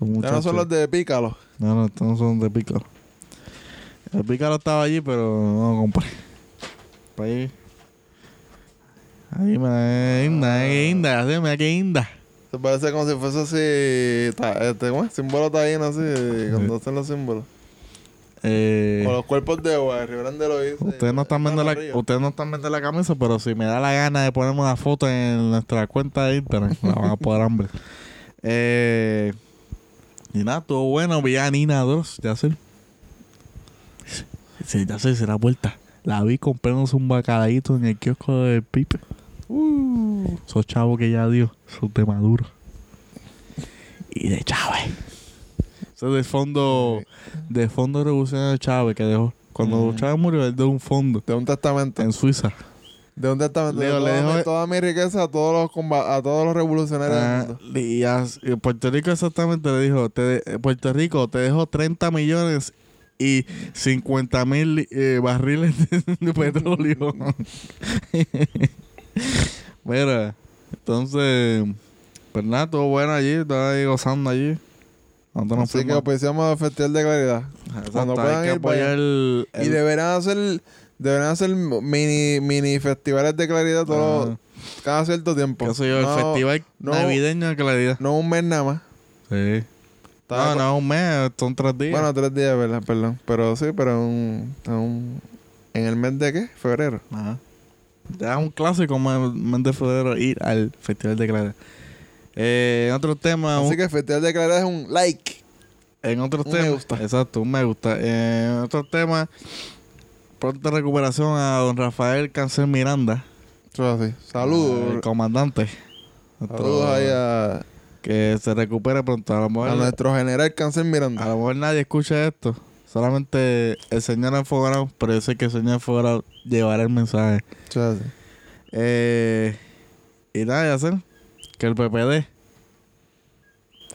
Ya no son los de Pícalo. No, no, estos no son de Pícaro. El Pícaro estaba allí, pero no lo compré. Para ahí. Ahí me inda, eh, inda, así, mira que inda. Se parece como si fuese así. ta- Este, ¿cómo es? Símbolo taíno así. Cuando hacen los símbolos. Eh, O los cuerpos de agua. Río Grande lo hizo. Ustedes no están viendo la, ustedes no están viendo la camisa, pero si me da la gana de ponerme una foto en nuestra cuenta de Instagram, la van a poder hambre. [LAUGHS] Eh, y nada, todo bueno, vi a Nina 2, ya sé. Sí, ya sé, se da vuelta. La vi comprándose un bacalaíto en el kiosco del Pipe. Uh, esos chavos que ya dio, son de Maduro. Y de Chávez. Eso es de fondo, de fondo revolucionario de Chávez que dejó. Cuando Chávez murió, él dio un fondo De un testamento. en Suiza. De un testamento. Leo, de le mi, toda mi riqueza a todos los, a todos los revolucionarios Ah, del mundo. y a y Puerto Rico exactamente le dijo, te de- eh, Puerto Rico te dejo 30 millones y 50 mil eh, barriles de, de petróleo. [LAUGHS] [LAUGHS] Mira, entonces, pues nada, todo bueno allí, estaba ahí gozando allí. Nosotros nos Así que fuimos. auspiciamos al Festival de Claridad. Exacto, cuando puedan ir, el, Y el- deberán hacer, deberán hacer mini, mini festivales de claridad todos, Ah. cada cierto tiempo. sé yo, el festival no- navideño de claridad. No un mes nada más. Sí. Estaba No, no, un mes, son tres días. Bueno, tres días, ¿verdad? Perdón. Pero sí, pero un, un- ¿En el mes de qué? Febrero. Ajá. Ya es un clásico mes de febrero ir al Festival de Claridad. Eh, en otro tema, Así un- que el Festival de Claridad es un like. en otros un me temas. gusta. Exacto, un me gusta. Eh, en otros temas, pronta recuperación a don Rafael Cáncer Miranda. Eso es así. Saludos. El comandante. Saludos ahí a, Que se recupere pronto. A lo mejor, a nuestro general Cáncer a Miranda. lo mejor nadie escucha esto. Solamente el señor Enfogado, pero yo sé que el señor Enfogado llevará el mensaje. Eh, y nada, ya sé que el PPD,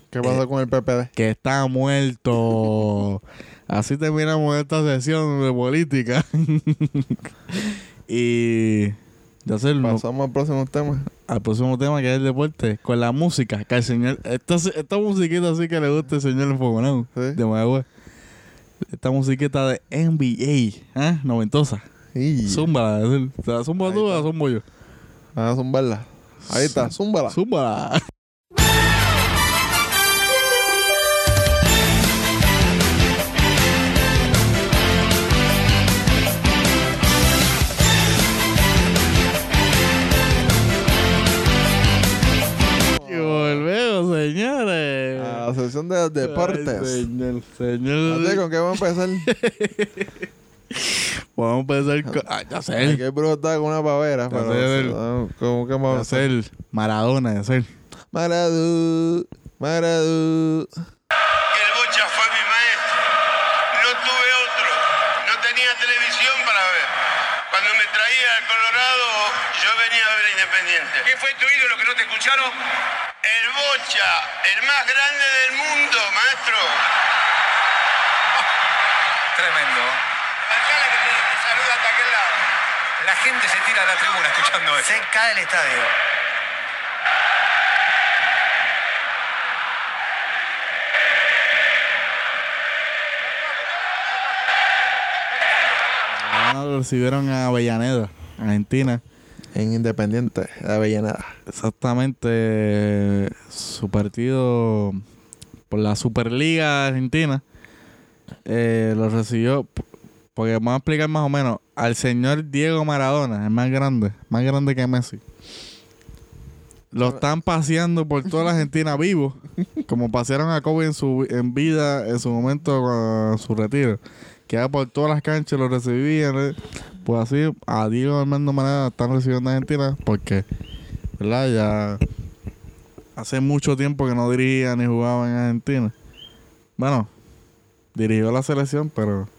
¿Qué pasó con el PPD? que está muerto. Así terminamos esta sesión de política. [LAUGHS] y ya sé, no- Pasamos al próximo tema. al próximo tema que es el deporte, con la música, que al señor, esta, esta musiquita así que le gusta al señor Enfogonado, Sí. de Mayagüez. Esta musiquita de NBA, ¿eh? Noventosa. Zumba, ¿te la zumba tú o la zumbo yo? a zumbarla. Ahí está, zúmbala. Zumba. La sección de Ay, deportes. señor, señor. ¿Con qué vamos a empezar? [LAUGHS] Podemos empezar con. Ah, ya sé. Que brotar con una pavera. Ya Pero, ¿Cómo que vamos a hacer? Maradona, ya sé. Maradú, Maradú. que el Bocha fue mi maestro. No tuve otro. No tenía televisión para ver. Cuando me traía al Colorado, yo venía a ver a Independiente. ¿Quién fue tu ídolo que no te escucharon? El Bocha, el más grande del mundo, maestro. Tremendo. Acá la que te, te saluda hasta aquel lado. La gente se tira a la tribuna escuchando eso. Se cae el estadio. Ah, recibieron a Avellaneda, Argentina. En Independiente, de Avellaneda. Exactamente su partido por la Superliga Argentina eh, lo recibió porque vamos a explicar más o menos al señor Diego Maradona, el más grande, más grande que Messi. Lo están paseando por toda la [LAUGHS] Argentina vivo, como pasearon a Kobe en su en vida, en su momento con su retiro. Que era por todas las canchas, lo recibían. eh. Pues así, a Diego Armando Maradona están recibiendo en Argentina porque ¿verdad? Ya hace mucho tiempo que no dirigía ni jugaba en Argentina. Bueno, dirigió la selección, pero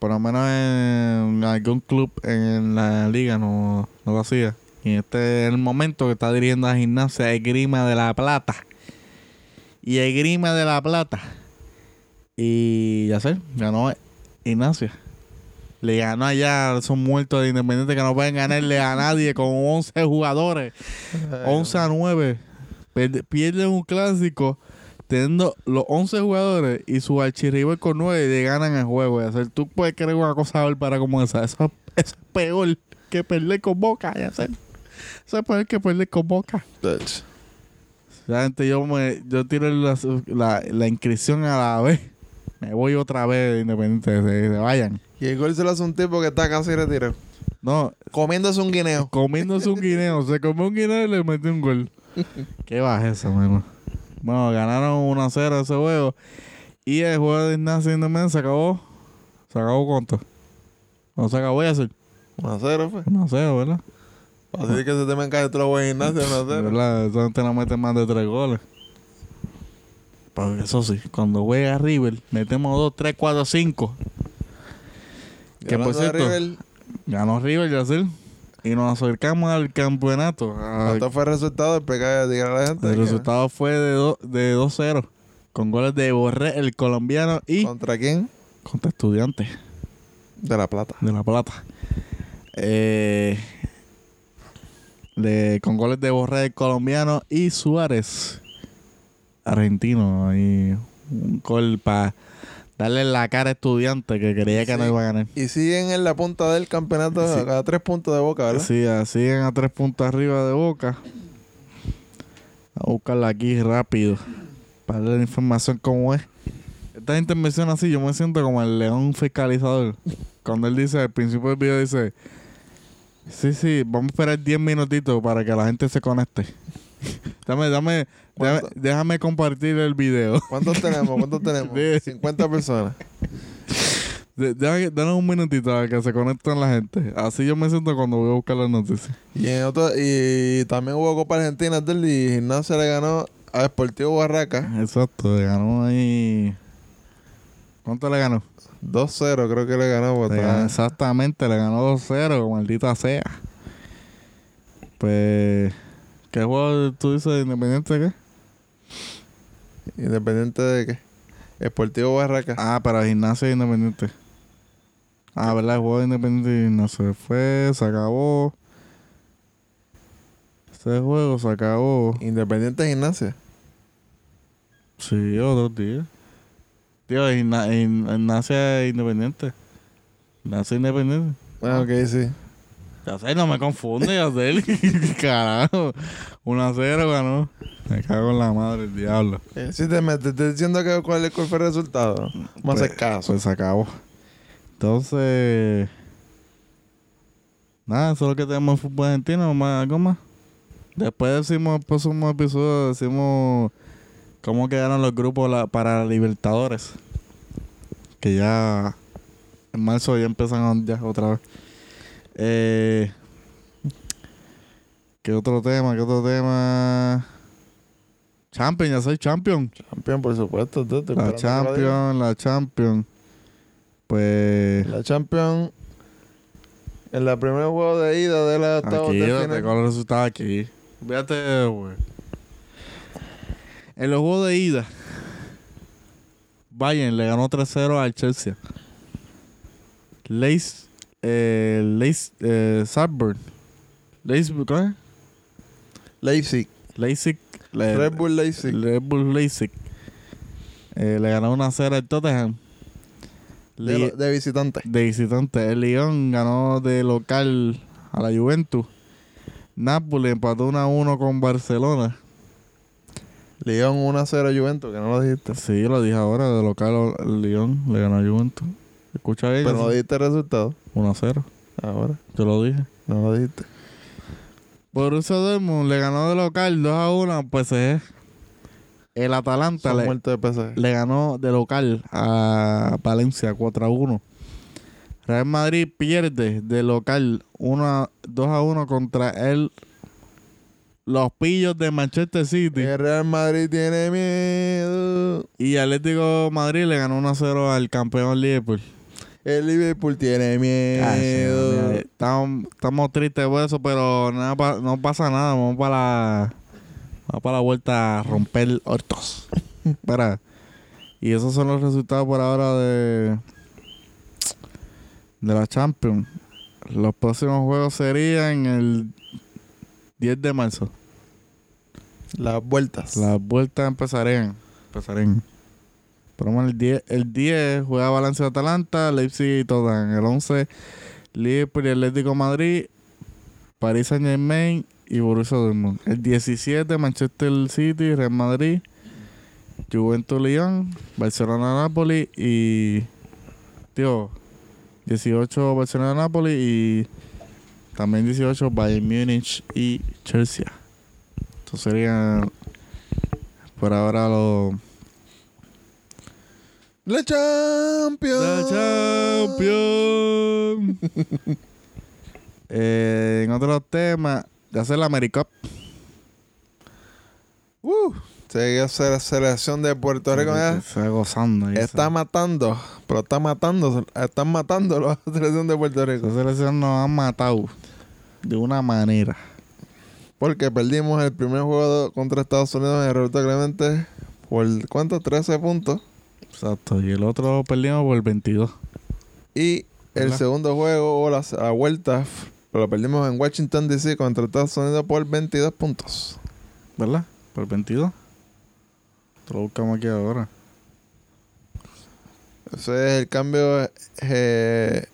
por lo menos en algún club en la liga no, no lo hacía. Y este es el momento que está dirigiendo a Gimnasia Esgrima de la Plata. Y Esgrima de la Plata. Y ya sé, ganó Gimnasia. Le ganó allá, son muertos de Independiente que no pueden ganarle a nadie con 11 jugadores. [LAUGHS] 11 a 9. Pierde- Pierden un clásico teniendo los 11 jugadores y su archirrival con 9 y le ganan el juego. Y hacer, tú puedes creer una cosa para como esa. Eso, eso es peor que perder con Boca. Ya sé. Eso es peor que perder con Boca. Gente, yo, me, yo tiro la, la, la inscripción a la vez. Me voy otra vez de Independiente. Se, se vayan. Y el gol se lo hace un tipo que está casi retirado. No, Comiéndose un guineo. comiéndose un guineo. Se comió un guineo y le metió un gol. [LAUGHS] Qué bajeza, mano. Bueno, ganaron 1 a 0 ese juego. Y el juego de Ignacio Independiente se acabó. ¿Se acabó cuánto? No se acabó ya ser 1 a 0, fue. 1 a 0, ¿verdad? Así que se te me cae otro buen gimnasio 1 a 0. ¿Verdad? Esa gente no mete más de 3 goles. Pero eso sí, cuando juega River, metemos 2, 3, 4, 5. Que por cierto, River, ganó River, Yacir. Y nos acercamos al campeonato. ¿Cuánto fue el resultado? Explica, dígale a la gente. El resultado fue de, do- de 2-0. Con goles de Borré, el colombiano, y ¿Contra quién? contra Estudiantes De La Plata. de La Plata. Eh, de- con goles de Borré, el colombiano, y Suárez, argentino. Y un gol para darle la cara a Estudiante que creía que no iba a ganar. Y siguen en la punta del campeonato Sí. a tres puntos de boca, ¿verdad? Sí, siguen a tres puntos arriba de Boca. A buscarla aquí rápido. Para darle la información como es. Esta intervención así, yo me siento como el león fiscalizador. Cuando él dice, al principio del video dice, sí, sí, vamos a esperar 10 minutitos para que la gente se conecte. [LAUGHS] dame, dame, déjame, compartir el video. ¿Cuántos [LAUGHS] tenemos? ¿Cuántos tenemos? Sí. 50 personas. De- Danos un minutito a que se conecten la gente. Así yo me siento cuando voy a buscar las noticias. Y, en otro, y también hubo Copa Argentina y Gimnasia le ganó a Deportivo Barraca Exacto, le ganó ahí. ¿Cuánto le ganó? 2-0, creo que le ganó. pues, Le ganó- exactamente, le ganó 2-0, maldita sea. Pues. ¿Qué juego tú dices de Independiente qué? Independiente de qué? Deportivo Barraca. Ah, para Gimnasia e Independiente. Ah, ¿verdad? El juego de Independiente y Gimnasia fue, se acabó. Ese juego se acabó. Independiente de Gimnasia. Sí, otros días. Tío, Gimna- Gim- Gimnasia e Independiente. Gimnasia e Independiente. Ah, ok, sí. Ya sé, no me confunde, ya sé. [LAUGHS] Carajo. 1 a 0 ganó. Me cago en la madre, el diablo. Eh, Sí, te, me- te estoy diciendo que cuál, cuál fue el resultado. Vamos a hacer caso. Pues se acabó. Entonces. Nada, eso es lo que tenemos en fútbol argentino. Más, algo más. Después decimos, el próximo episodio, decimos cómo quedaron los grupos la- para Libertadores. Que ya En marzo ya empiezan ya otra vez. Eh, ¿Qué otro tema? ¿Qué otro tema? Champion, ya soy champion. Champion, por supuesto. tú, La champion, la champion. Pues... La Champion. En la primer juego de ida de la octava Aquí, de final. tengo los resultados aquí. Fíjate, güey. En los juegos de ida, Bayern le ganó 3-0 al Chelsea. Leis, eh, Leis, eh, Salzburg. Leis, ¿cómo es? Leipzig. Leipzig. le- Red Bull Leipzig. Red Bull Leipzig. Eh, le ganó una 0 al Tottenham. De, Li- lo- de visitante. de visitante. El Lyon ganó de local a la Juventus. Napoli empató 1 a 1 con Barcelona. Lyon 1-0 Juventus, que no lo dijiste. Sí, lo dije ahora, de local Lyon le ganó a Juventus. Escucha bien. Pero no dijiste el resultado. 1 a 0. Ahora. Te lo dije. No lo dijiste. Borussia Dortmund le ganó de local 2 a 1 pues PSG. El Atalanta le, de PSG. le ganó de local a Valencia 4 a 1. Real Madrid pierde de local 1 a- 2 a 1 contra el los pillos de Manchester City. El Real Madrid tiene miedo. Y Atlético Madrid le ganó 1 a 0 al campeón Liverpool. El Liverpool tiene miedo. Estamos, estamos tristes por eso, pero nada no pasa nada. Vamos para la, vamos para la vuelta a romper hortos. [LAUGHS] Espera. Y esos son los resultados por ahora de, de la Champions. Los próximos juegos serían el 10 de marzo. Las vueltas. Las vueltas empezarían. Empezarían. El 10, el 10 juega Valencia Atalanta, Leipzig y Tottenham. El 11, Liverpool y Atlético Madrid, París Saint Germain y Borussia Dortmund. El 17, Manchester City, Real Madrid, Juventus Lyon, Barcelona Napoli y. Tío, 18 Barcelona Napoli y. También 18 Bayern Múnich y Chelsea. Estos serían por ahora los La Champions. la Champions. [LAUGHS] Eh, en otros temas, de hacer la AmeriCup. Uh, sigue la selección de Puerto Rico. Se ¿eh? está gozando. Está matando, pero está matando, están matando a la [LAUGHS] selección de Puerto Rico. esa selección nos ha matado de una manera. Porque perdimos el primer juego contra Estados Unidos en el Roberto Clemente por ¿cuánto? 13 puntos. Exacto. Y el otro lo perdimos por el 22. Y el segundo juego o la, la vuelta f- lo perdimos en Washington DC contra Estados Unidos por 22 puntos. ¿Verdad? Por el 22. Te lo buscamos aquí ahora. Ese es el cambio eh,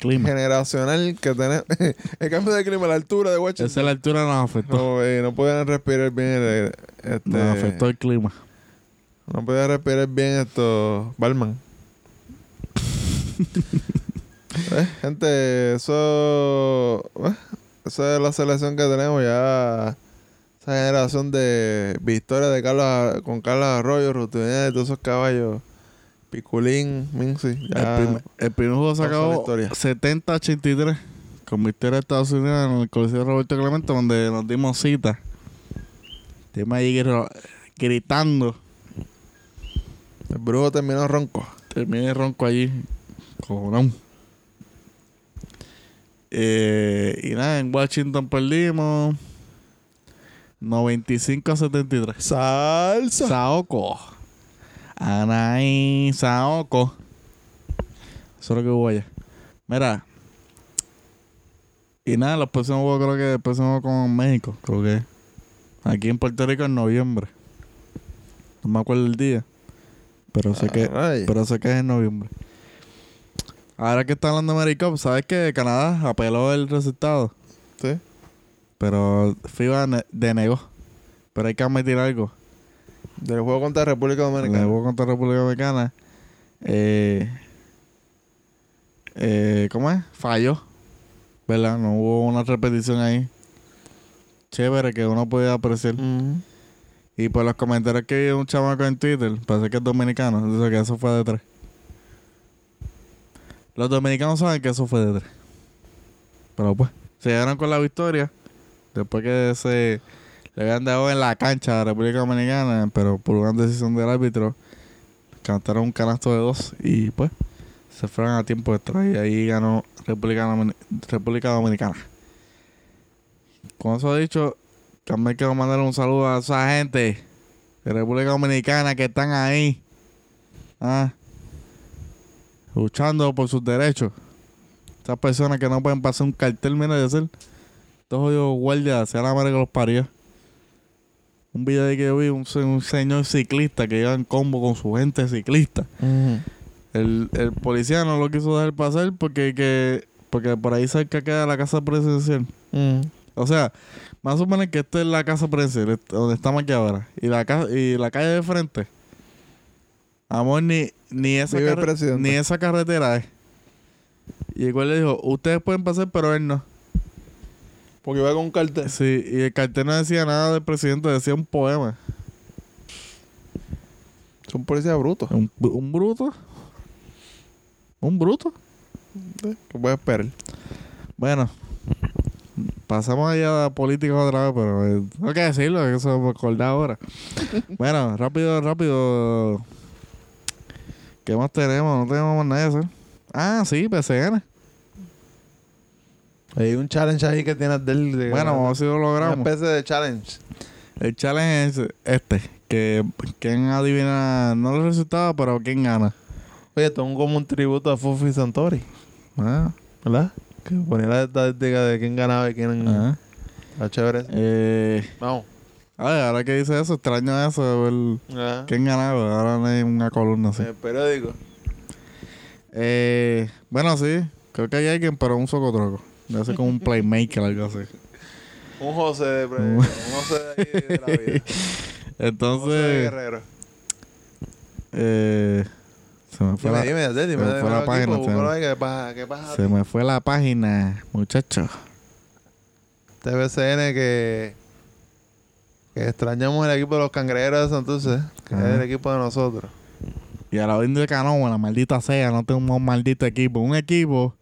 clima. generacional que tenemos. [LAUGHS] el cambio de clima, la altura de Washington. Esa la altura nos afectó. No, eh, no pueden respirar bien. Este, Nos afectó el clima. No pueden respirar bien estos Balman. [LAUGHS] Eh, Gente, eso. eh, esa es la selección que tenemos ya. Esa generación de victoria de Carlos con Carlos Arroyo, Rutinel, todos esos caballos. Piculín, Mincy. Ya. El, prim- el primer juego se Pasó la acabó historia. 70-83 con victoria de Estados Unidos en el Coliseo Roberto Clemente, donde nos dimos cita. Estuvimos ahí gri- gritando. El brujo terminó ronco. Terminé ronco allí. Cojonón. Eh, y nada, en Washington perdimos 95 a 73. Salsa. Saoko. Anaí Saoko. Eso es lo que hubo allá. Mira. Y nada, los próximos juegos creo que empezamos con México. Creo que aquí en Puerto Rico en noviembre. No me acuerdo el día. Pero sé que, Ay. pero sé que es en noviembre. Ahora que está hablando de Americup, ¿sabes que Canadá apeló el resultado? Sí. Pero FIBA ne- denegó. Pero hay que admitir algo. Del juego contra República Dominicana. juego contra República Dominicana, eh, eh, ¿cómo es? Falló. ¿Verdad? No hubo una repetición ahí. Chévere que uno podía apreciar. Y por los comentarios que vi un chamaco en Twitter, parece que es dominicano, dice que eso fue de tres. Los dominicanos saben que eso fue de tres. Pero pues, se llegaron con la victoria. Después que se le habían dado en la cancha a la República Dominicana, pero por una decisión del árbitro, cantaron un canasto de dos y pues se fueron a tiempo extra y ahí ganó República, Domin- República Dominicana. Con eso dicho, también quiero mandar un saludo a esa gente de República Dominicana que están ahí. Ah, luchando por sus derechos. Esas personas que no pueden pasar un cartel, mira, de hacer. Estos jodidos guardias, sea la madre que los parió. Un video de que yo vi, un, un señor ciclista que iba en combo con su gente ciclista. El, el policía no lo quiso dejar pasar porque, que, porque por ahí cerca queda la casa presidencial. O sea, más o menos que esta es la casa presidencial, donde estamos aquí ahora. Y la, ca- y la calle de frente. Amor, ni, ni, esa, ni esa carretera es. Y el cual le dijo, ustedes pueden pasar, pero él no. Porque iba con un cartel. Sí, y el cartel no decía nada del presidente, decía un poema. Son policías brutos. Un, un bruto. Un bruto. ¿Qué puedes esperar? Bueno, pasamos allá a política otra vez, pero eh, no hay que decirlo, que eso me acordé ahora. [LAUGHS] bueno, rápido, rápido. ¿Qué más tenemos? No tenemos más nada de eso. Ah, sí, PCN. Hay un challenge ahí que tiene del de Bueno, vamos a ver si lo una logramos. especie de challenge. El challenge es este: que quién adivina, no el resultado, pero quién gana. Oye, esto es como un tributo a Fufi Santori, Ah, ¿verdad? Que ponía la estadística de quién ganaba y quién... ah. Está chévere. Eh, Vamos. ay, ahora que dice eso, extraño eso, de ver Ajá. quién ganaba. Ahora no hay una columna así. En el periódico. Eh, bueno, sí. Creo que hay alguien, pero un socotroco. Debe ser como un playmaker, algo así. [LAUGHS] Un José de... pre- un José de ahí de la vida. [LAUGHS] Un José de Entonces, Guerrero. eh, se me fue Dime, la, dime, dime, dime. se me dime fue la los página, se me- búscalo ahí, ¿Qué pasa? ¿Qué pasa? se me fue la página, muchacho. TVCN que... Que extrañamos el equipo de los cangrejeros de Santurce, que Ajá. es el equipo de nosotros. Y a la orden de Canoa, la maldita sea, no tengo un maldito equipo. Un equipo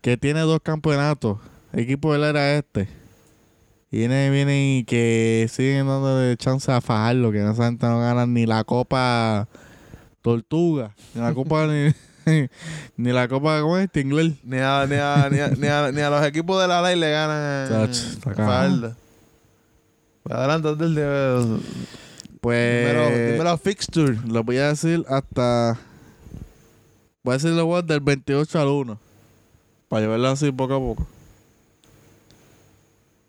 que tiene dos campeonatos. El equipo de él era este. Y viene, viene y que siguen dándole chance a fajarlo, que esa gente no gana ni la copa tortuga, ni la copa ni, [LAUGHS] ni la copa ¿cómo es? Tingler. Ni a, ni, a, ni, a, ni, a, ni a los equipos de la ley le ganan Chacho, falda. Pues adelante del de, Pues los, dime los fixtures. lo voy a decir hasta voy a decir los juegos del 28 al 1 para llevarlo así poco a poco.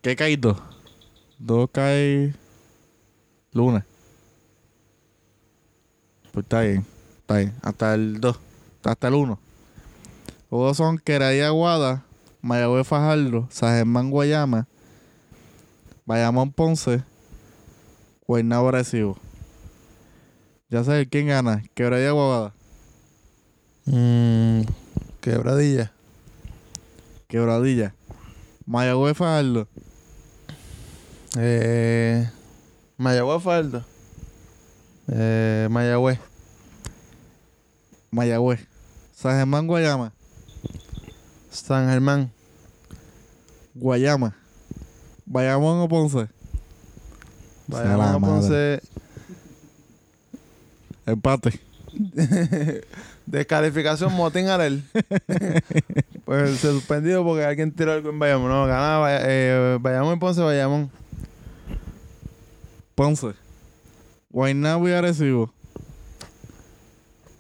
¿Qué cae dos? Dos cae lunes. Pues está bien, está bien. Hasta el 2, hasta el 1. Los juegos son Queradía Aguada, Mayagüez Fajardo, San Germán Guayama, Bayamón Ponce, Guaynabo Arecibo. Ya sabes quién gana. Quebradilla Aguada. Mm, quebradilla. Quebradilla. Mayagüez Fajardo. Eh, Mayagüez Faldo. Eh, Mayagüez. Mayagüez. San Germán Guayama. San Germán. Guayama. Bayamón o Ponce. Bayamón madre. Ponce. Empate. [LAUGHS] Descalificación Motín Arel. [LAUGHS] pues se suspendido porque alguien tiró algo en Bayamón. No, ganaba eh, Bayamón y Ponce, Bayamón. Ponce. Guaynabo y Arecibo.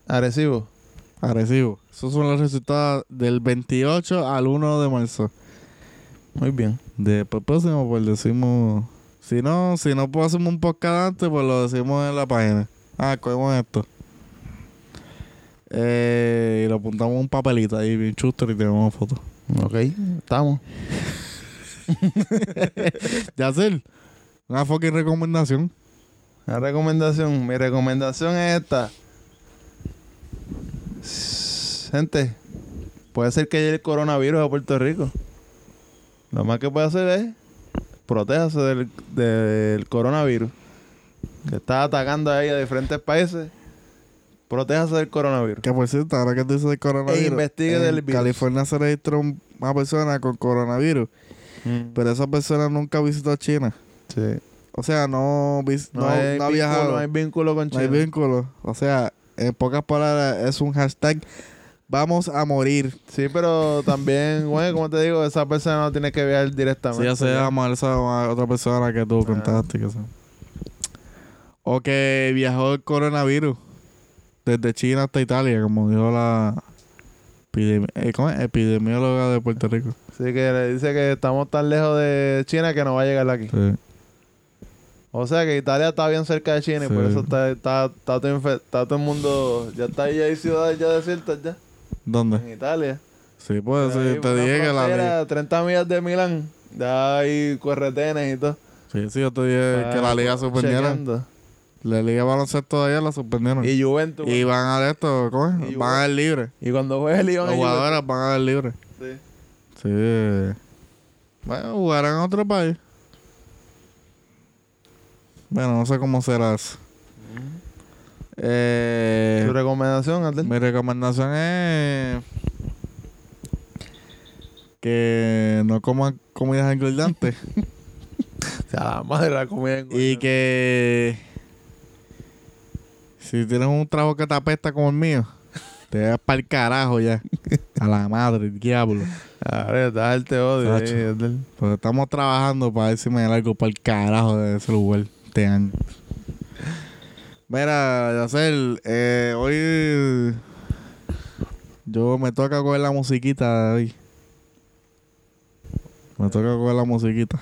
Arecibo. Arecibo. Esos son los resultados del 28 al 1 de marzo. Muy bien. Después próximo, pues decimos. Si no, si no puedo hacer un podcast antes, pues lo decimos en la página. Ah, cogemos esto. Eh, y lo apuntamos en un papelito ahí, bien chusto, y tenemos fotos. Ok, estamos. [LAUGHS] Yacel, una fucking recomendación. Una recomendación. Mi recomendación es esta. Gente, puede ser que llegue el coronavirus a Puerto Rico. Lo más que puede hacer es protéjase del, del coronavirus. Que está atacando ahí a diferentes países. Protéjase del coronavirus. Que por cierto, ahora que tú dices del coronavirus. E investigue en del virus. California se registró un- una persona con coronavirus. Pero esa persona nunca visitó China. Sí. O sea, no, No, no, hay no ha vínculo, viajado. no hay vínculo con No hay China. vínculo. O sea, en pocas palabras, es un hashtag. Vamos a morir. Sí, pero también, [LAUGHS] bueno, como te digo, esa persona no tiene que viajar directamente. Si ya se llama a otra persona que tú contaste. que sea. O que viajó el coronavirus desde China hasta Italia, como dijo la epidemi- eh, ¿cómo es? epidemióloga de Puerto Rico. Así que le dice que estamos tan lejos de China que no va a llegar aquí. Sí. O sea que Italia está bien cerca de China y por eso está, está, está, todo infe- está todo el mundo. Ya está ahí, hay ciudades ya desiertas ya. ¿Dónde? En Italia. Sí, pues sí, te dije que la frontera, 30 millas de Milán. Ya hay corretenes y todo. Sí, sí, yo te dije que la liga suspendieron. Chequeando. La liga de baloncesto todavía la suspendieron. Y, Y Juventus. van a esto, ¿cómo es? Y Van a dar libre. Y cuando juegue el Los y jugadores van a dar libre. Sí. Sí. Bueno, jugarán en otro país. Bueno, no sé cómo será eso. Eh, ¿Tu recomendación, Adel? mi recomendación es que no coman comidas engordantes [LAUGHS] O sea, la madre la comida en y que si tienes un trabajo que te apesta como el mío, te vas para el carajo ya. A la madre, el diablo. Ahora te odio. Ahí, Adel. Pues estamos trabajando para ver si me largo para el carajo de ese lugar este año. Mira, Yacel, eh, hoy yo me toca coger la musiquita hoy. Me toca coger la musiquita.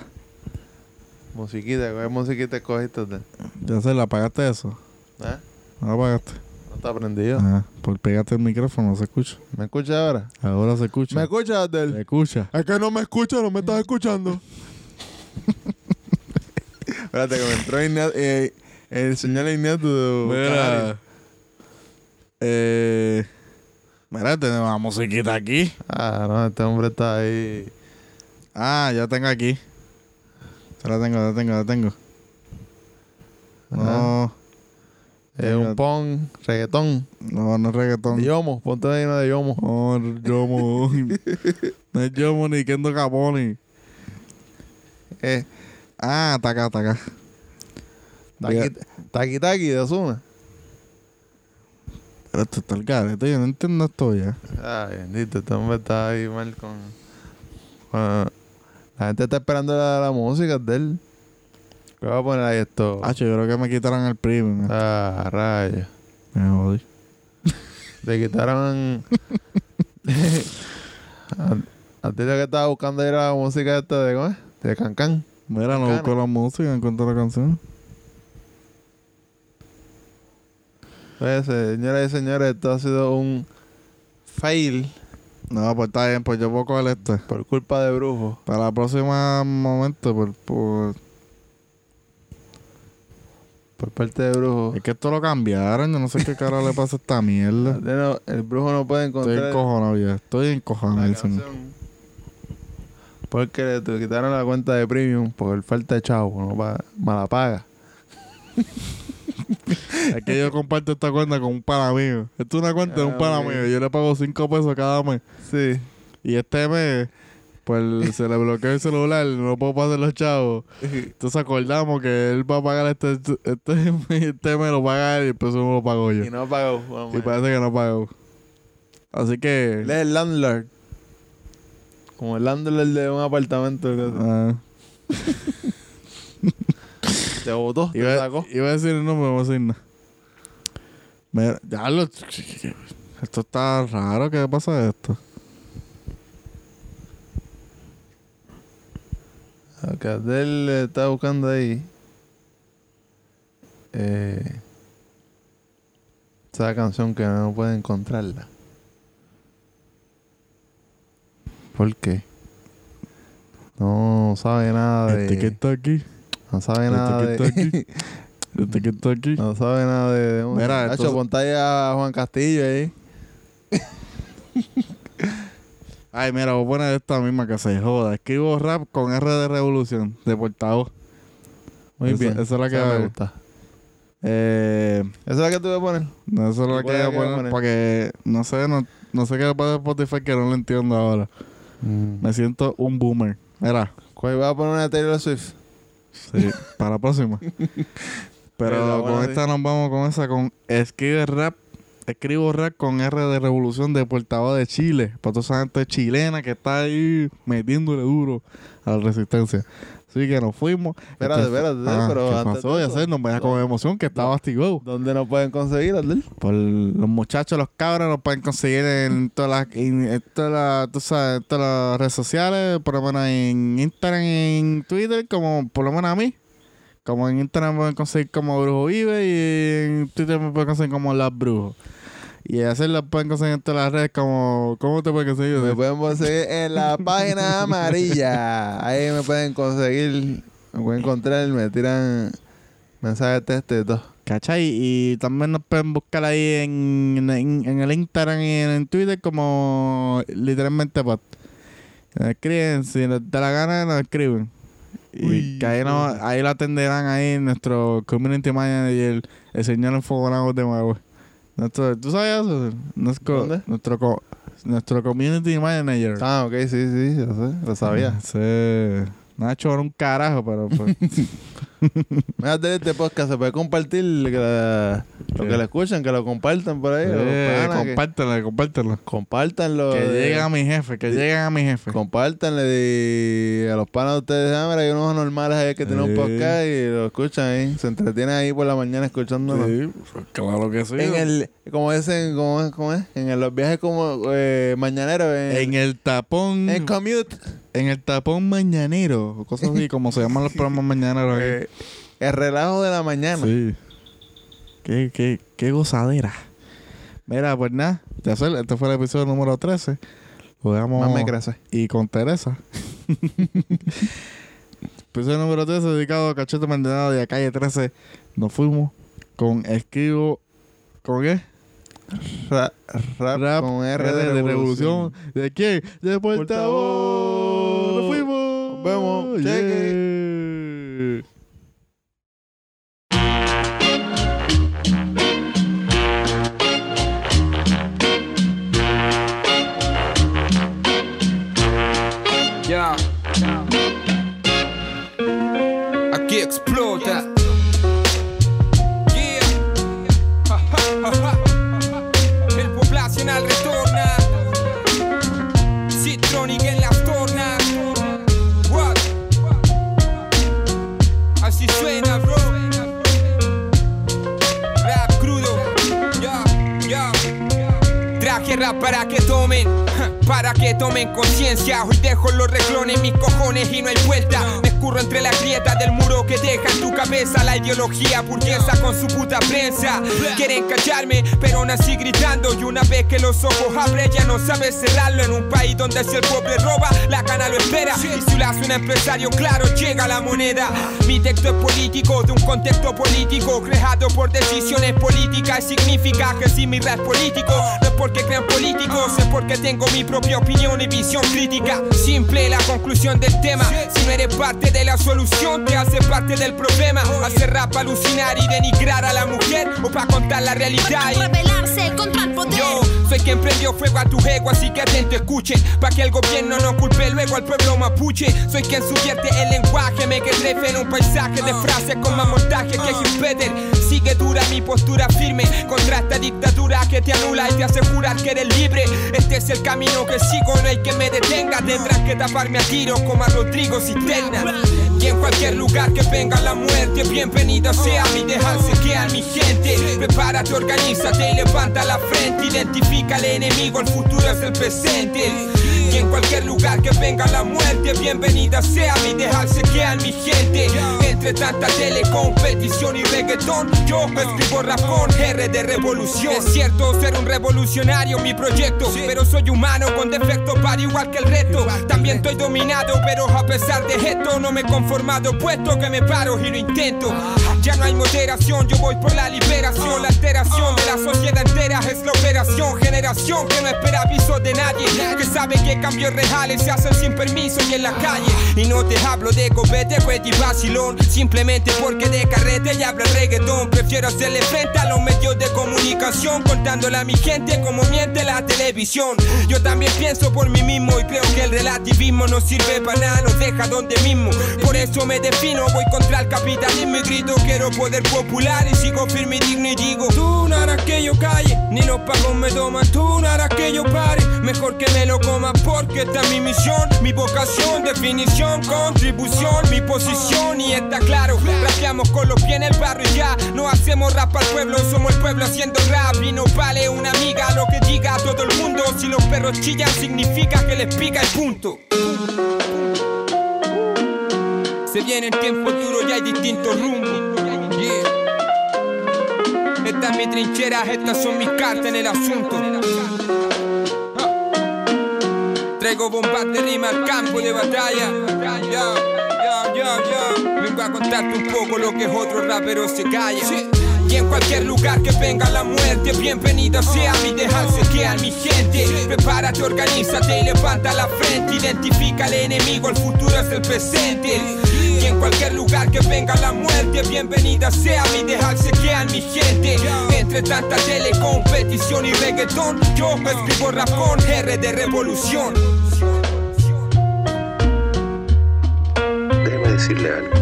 Musiquita, ¿cuál musiquita escogiste, Adel? Yacel, ¿apagaste eso? ¿Eh? ¿No apagaste? No está prendido. Ajá, por pegarte el micrófono, no se escucha. ¿Me escucha ahora? Ahora se escucha. ¿Me escuchas, Se Adel? escucha. Es que no me escucha, no me estás escuchando. [LAUGHS] Espérate, que me entró Ignacio, eh, el señor Ignacio. Mira. Eh, mira, tenemos la musiquita aquí. Ah, no, este hombre está ahí. Ah, ya tengo aquí. Ya la tengo, ya la tengo, ya la tengo. No, Es un pon, reggaetón. no, no es reggaetón. Yomo, ponte ahí una de Yomo. No, Yomo. [LAUGHS] no es Yomo ni Kendo Caponi. Eh, Ah, está acá, está acá. Taki, taki de Osuna. Pero esto está el garete, yo no entiendo esto ya. Ay, bendito, este hombre está ahí mal con. la gente está esperando la, la música de él. ¿Qué va a poner ahí esto? Ah, yo creo que me quitaron el premium. eh. Ah, rayos. Me jodí. Le quitaron. [LAUGHS] [LAUGHS] a, a ti lo que estaba buscando era la música esta de, ¿cómo es? De Cancán. Mira, no busco la música, encontré la canción. Pues, señoras y señores, esto ha sido un fail No, pues está bien, pues yo puedo coger este. por culpa de Brujo. Para la próxima momento, por, por- Por parte de Brujo. Es que esto lo cambiaron, yo no sé qué cara le pasa a esta mierda. [LAUGHS] No, el Brujo no puede Estoy encontrar encojonado ya, estoy encojonado. Porque le quitaron la cuenta de premium por falta de chavo, no pa- mala paga. [LAUGHS] Es que yo comparto esta cuenta con un pana mío. Esto es una cuenta de un Ah, pana mío. Yo le pago 5 pesos cada mes. Sí. Y este mes, pues se le bloqueó el celular, no puedo pasar los chavos. [LAUGHS] Entonces acordamos que él va a pagar este, este, este mes lo paga él y el próximo lo pago yo. Y no pagó. Y parece que no pagó. Así que. El landlord. Como el landlord de un apartamento. ah, [LAUGHS] Te votó, te iba, sacó. iba a decir el nombre, no voy a decir nada. Mira, ya lo. Esto está raro, ¿qué pasa esto? Acá él está buscando ahí. Eh, esa canción que no puede encontrarla. ¿Por qué? No sabe nada de. Este que está aquí. No sabe este nada que de. está aquí. Este que está aquí. [LAUGHS] no sabe nada de. Mira, Nacho, entonces- ponte ahí a Juan Castillo ahí. [LAUGHS] Ay, mira, voy a poner esta misma que se joda. Escribo rap con R de revolución, de portavoz. Muy Esa- bien. esa es la que Esa a me gusta. Eh, ¿Esa es la que tú vas a poner? no, eso es ¿Y que la voy a que a poner poner? porque no sé, no, no sé qué pasa en Spotify que no lo entiendo ahora. Me siento un boomer. Mira, ¿Cuál vas a poner una de Taylor Swift? sí, para la próxima. [LAUGHS] Pero con esta nos vamos con esa, con escribe rap. Escribo rap con R de Revolución de Portavoz de Chile. Para toda esa gente chilena que está ahí metiéndole duro a la resistencia. Así que nos fuimos. Espérate, espérate, Ah, pero ¿Qué antes pasó? de Ya eso- sé, nos vaya con emoción que estaba Bastigó. ¿Dónde nos pueden conseguir, Adel? Por los muchachos, los cabros, nos pueden conseguir en todas las, en, todas las, tú sabes, en todas las redes sociales, por lo menos en Instagram y en Twitter, como por lo menos a mí. Como en Instagram me pueden conseguir como Brujo Vive y en Twitter me pueden conseguir como Las Brujos. Y así pueden conseguir en todas las redes como... ¿Cómo te pueden conseguir? Me pueden conseguir en la [LAUGHS] página amarilla. Ahí me pueden conseguir, me pueden encontrar, me tiran mensajes de texto y todo. ¿Cachai? Y también nos pueden buscar ahí en, en, en el Instagram y en, Twitter como literalmente pod. Nos escriben, si les da la gana, nos escriben. Y Uy, que ahí, no, ahí lo atenderán ahí nuestro community manager, el señor Enfogonado de Magüe. Nuestro, ¿Tú sabes eso? Nuestro, ¿Dónde? nuestro, co- nuestro community manager. Ah, ok, sí, sí, yo sé, lo sabía. Sí. Nacho era un carajo, pero pues, [LAUGHS] [LAUGHS] Mira, de este podcast se puede compartir que la- lo que le escuchan, que lo compartan por ahí. eh, que- compártelo, compártelo. compártanlo. Que de- lleguen a mi jefe, que lleguen a mi jefe. Compártanle de- a los panas de ustedes. Ah, mira, hay unos normales ahí que tienen un podcast y lo escuchan ahí. Se entretienen ahí por la mañana escuchándonos. Sí, pues, claro que sí. En el, como dicen, ¿cómo es? ¿Cómo es? En el- los viajes como eh, mañaneros. En, En el tapón. en commute. En el tapón mañanero. o Cosas así, como se llaman los [LAUGHS] programas mañaneros eh, el relajo de la mañana. Sí. Qué, qué, qué gozadera. Mira, pues nada. Este fue el episodio número 13. Lo dejamos. Más me crece. Y con Teresa. [LAUGHS] episodio número 13 dedicado a Cachete Maldonado de la calle 13. Nos fuimos con Esquivo. ¿Con qué? Ra- rap, Rap con R de, de revolución. ¿De quién? De. Portavoz. Nos fuimos. Nos vemos. Cheque. Yeah. Para que tomen, [LAUGHS] para que tomen conciencia. Hoy dejo los reclones, mis cojones y no hay vuelta. Me escurro entre las grietas del muro que deja en tu cabeza la ideología burguesa con su puta prensa. Quieren callarme, pero nací gritando. Y una vez que los ojos abren, ya no sabes cerrarlo. En un país donde si el pobre roba, la gana lo espera. Y si lo hace un empresario, claro, llega la moneda. Mi texto es político, de un contexto político, creado por decisiones políticas. Significa que si mi rap es político, no es porque crean políticos, es porque tengo mi propia opinión y visión crítica. Simple la conclusión del tema. Si no eres parte de la solución, te hace parte del problema. Hacer rap alucinar y denigrar a la mujer o para contar la realidad. y- rebelarse contra el poder. yo soy quien prendió fuego a tu ego, así que atento, escuchen. Pa' que el gobierno no culpe luego al pueblo mapuche. Soy quien subvierte el lenguaje, me que en un paisaje de frases con más montaje que Hugh. Sigue dura mi postura firme contra esta dictadura que te anula y te hace jurar que eres libre. Este es el camino que sigo, no hay que me detenga. Tendrás que taparme a tiros como a Rodrigo Cisterna. Y en cualquier lugar que venga la muerte, bienvenida sea mi dejarse que a mi gente. Prepárate, organízate y levanta la frente. Identifica al enemigo, el futuro es el presente. En cualquier lugar que venga la muerte, bienvenida sea mi dejarse que a mi gente. Entre tanta telecompetición y reggaetón, yo escribo rap con R de revolución. Es cierto ser un revolucionario mi proyecto, pero soy humano con defectos para igual que el resto. También estoy dominado, pero a pesar de esto no me he conformado, puesto que me paro y lo intento. Ya no hay moderación, yo voy por la liberación. La alteración de la sociedad entera es la operación. Generación que no espera aviso de nadie. Que sabe que cambios reales se hacen sin permiso y en la calle. Y no te hablo de copete, y vacilón. Simplemente porque de carrete y hablo reggaetón. Prefiero hacerle frente a los medios de comunicación. Contándole a mi gente como miente la televisión. Yo también pienso por mí mismo y creo que el relativismo no sirve para nada, nos deja donde mismo. Por eso me defino, voy contra el capitalismo y grito quiero poder popular y sigo firme y digno y digo Tú no harás que yo calle, ni los pagos me toman, tú no harás que yo pare, mejor que me lo coma porque esta es mi misión, mi vocación, definición, contribución, mi posición y está claro, rapeamos con los pies en el barrio y ya, no hacemos rap al pueblo, somos el pueblo haciendo rap y no vale una amiga lo que diga todo el mundo, si los perros chillan significa que les pica el punto. Se vienen tiempos duros y hay distintos rumbos. Yeah. Esta es mi trinchera, estas son mis cartas en el asunto. Traigo bombas de rima al campo de batalla. Ya. Vengo a contarte un poco lo que es otro rapero se calla. Y en cualquier lugar que venga la muerte, bienvenida sea mi dejarse que a mi gente. Prepárate, organízate y levanta la frente. Identifica al enemigo, el futuro es el presente. Y en cualquier lugar que venga la muerte, bienvenida sea mi dejarse que a mi gente. Entre tanta telecompetición y reggaetón, yo escribo rapón, R de revolución. Decirle algo,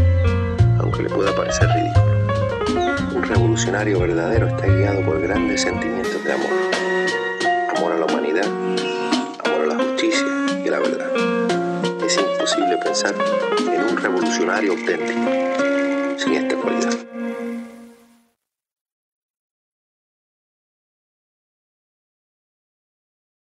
aunque le pueda parecer ridículo. Un revolucionario verdadero está guiado por grandes sentimientos de amor. Amor a la humanidad, amor a la justicia y a la verdad. Es imposible pensar en un revolucionario auténtico sin esta cualidad.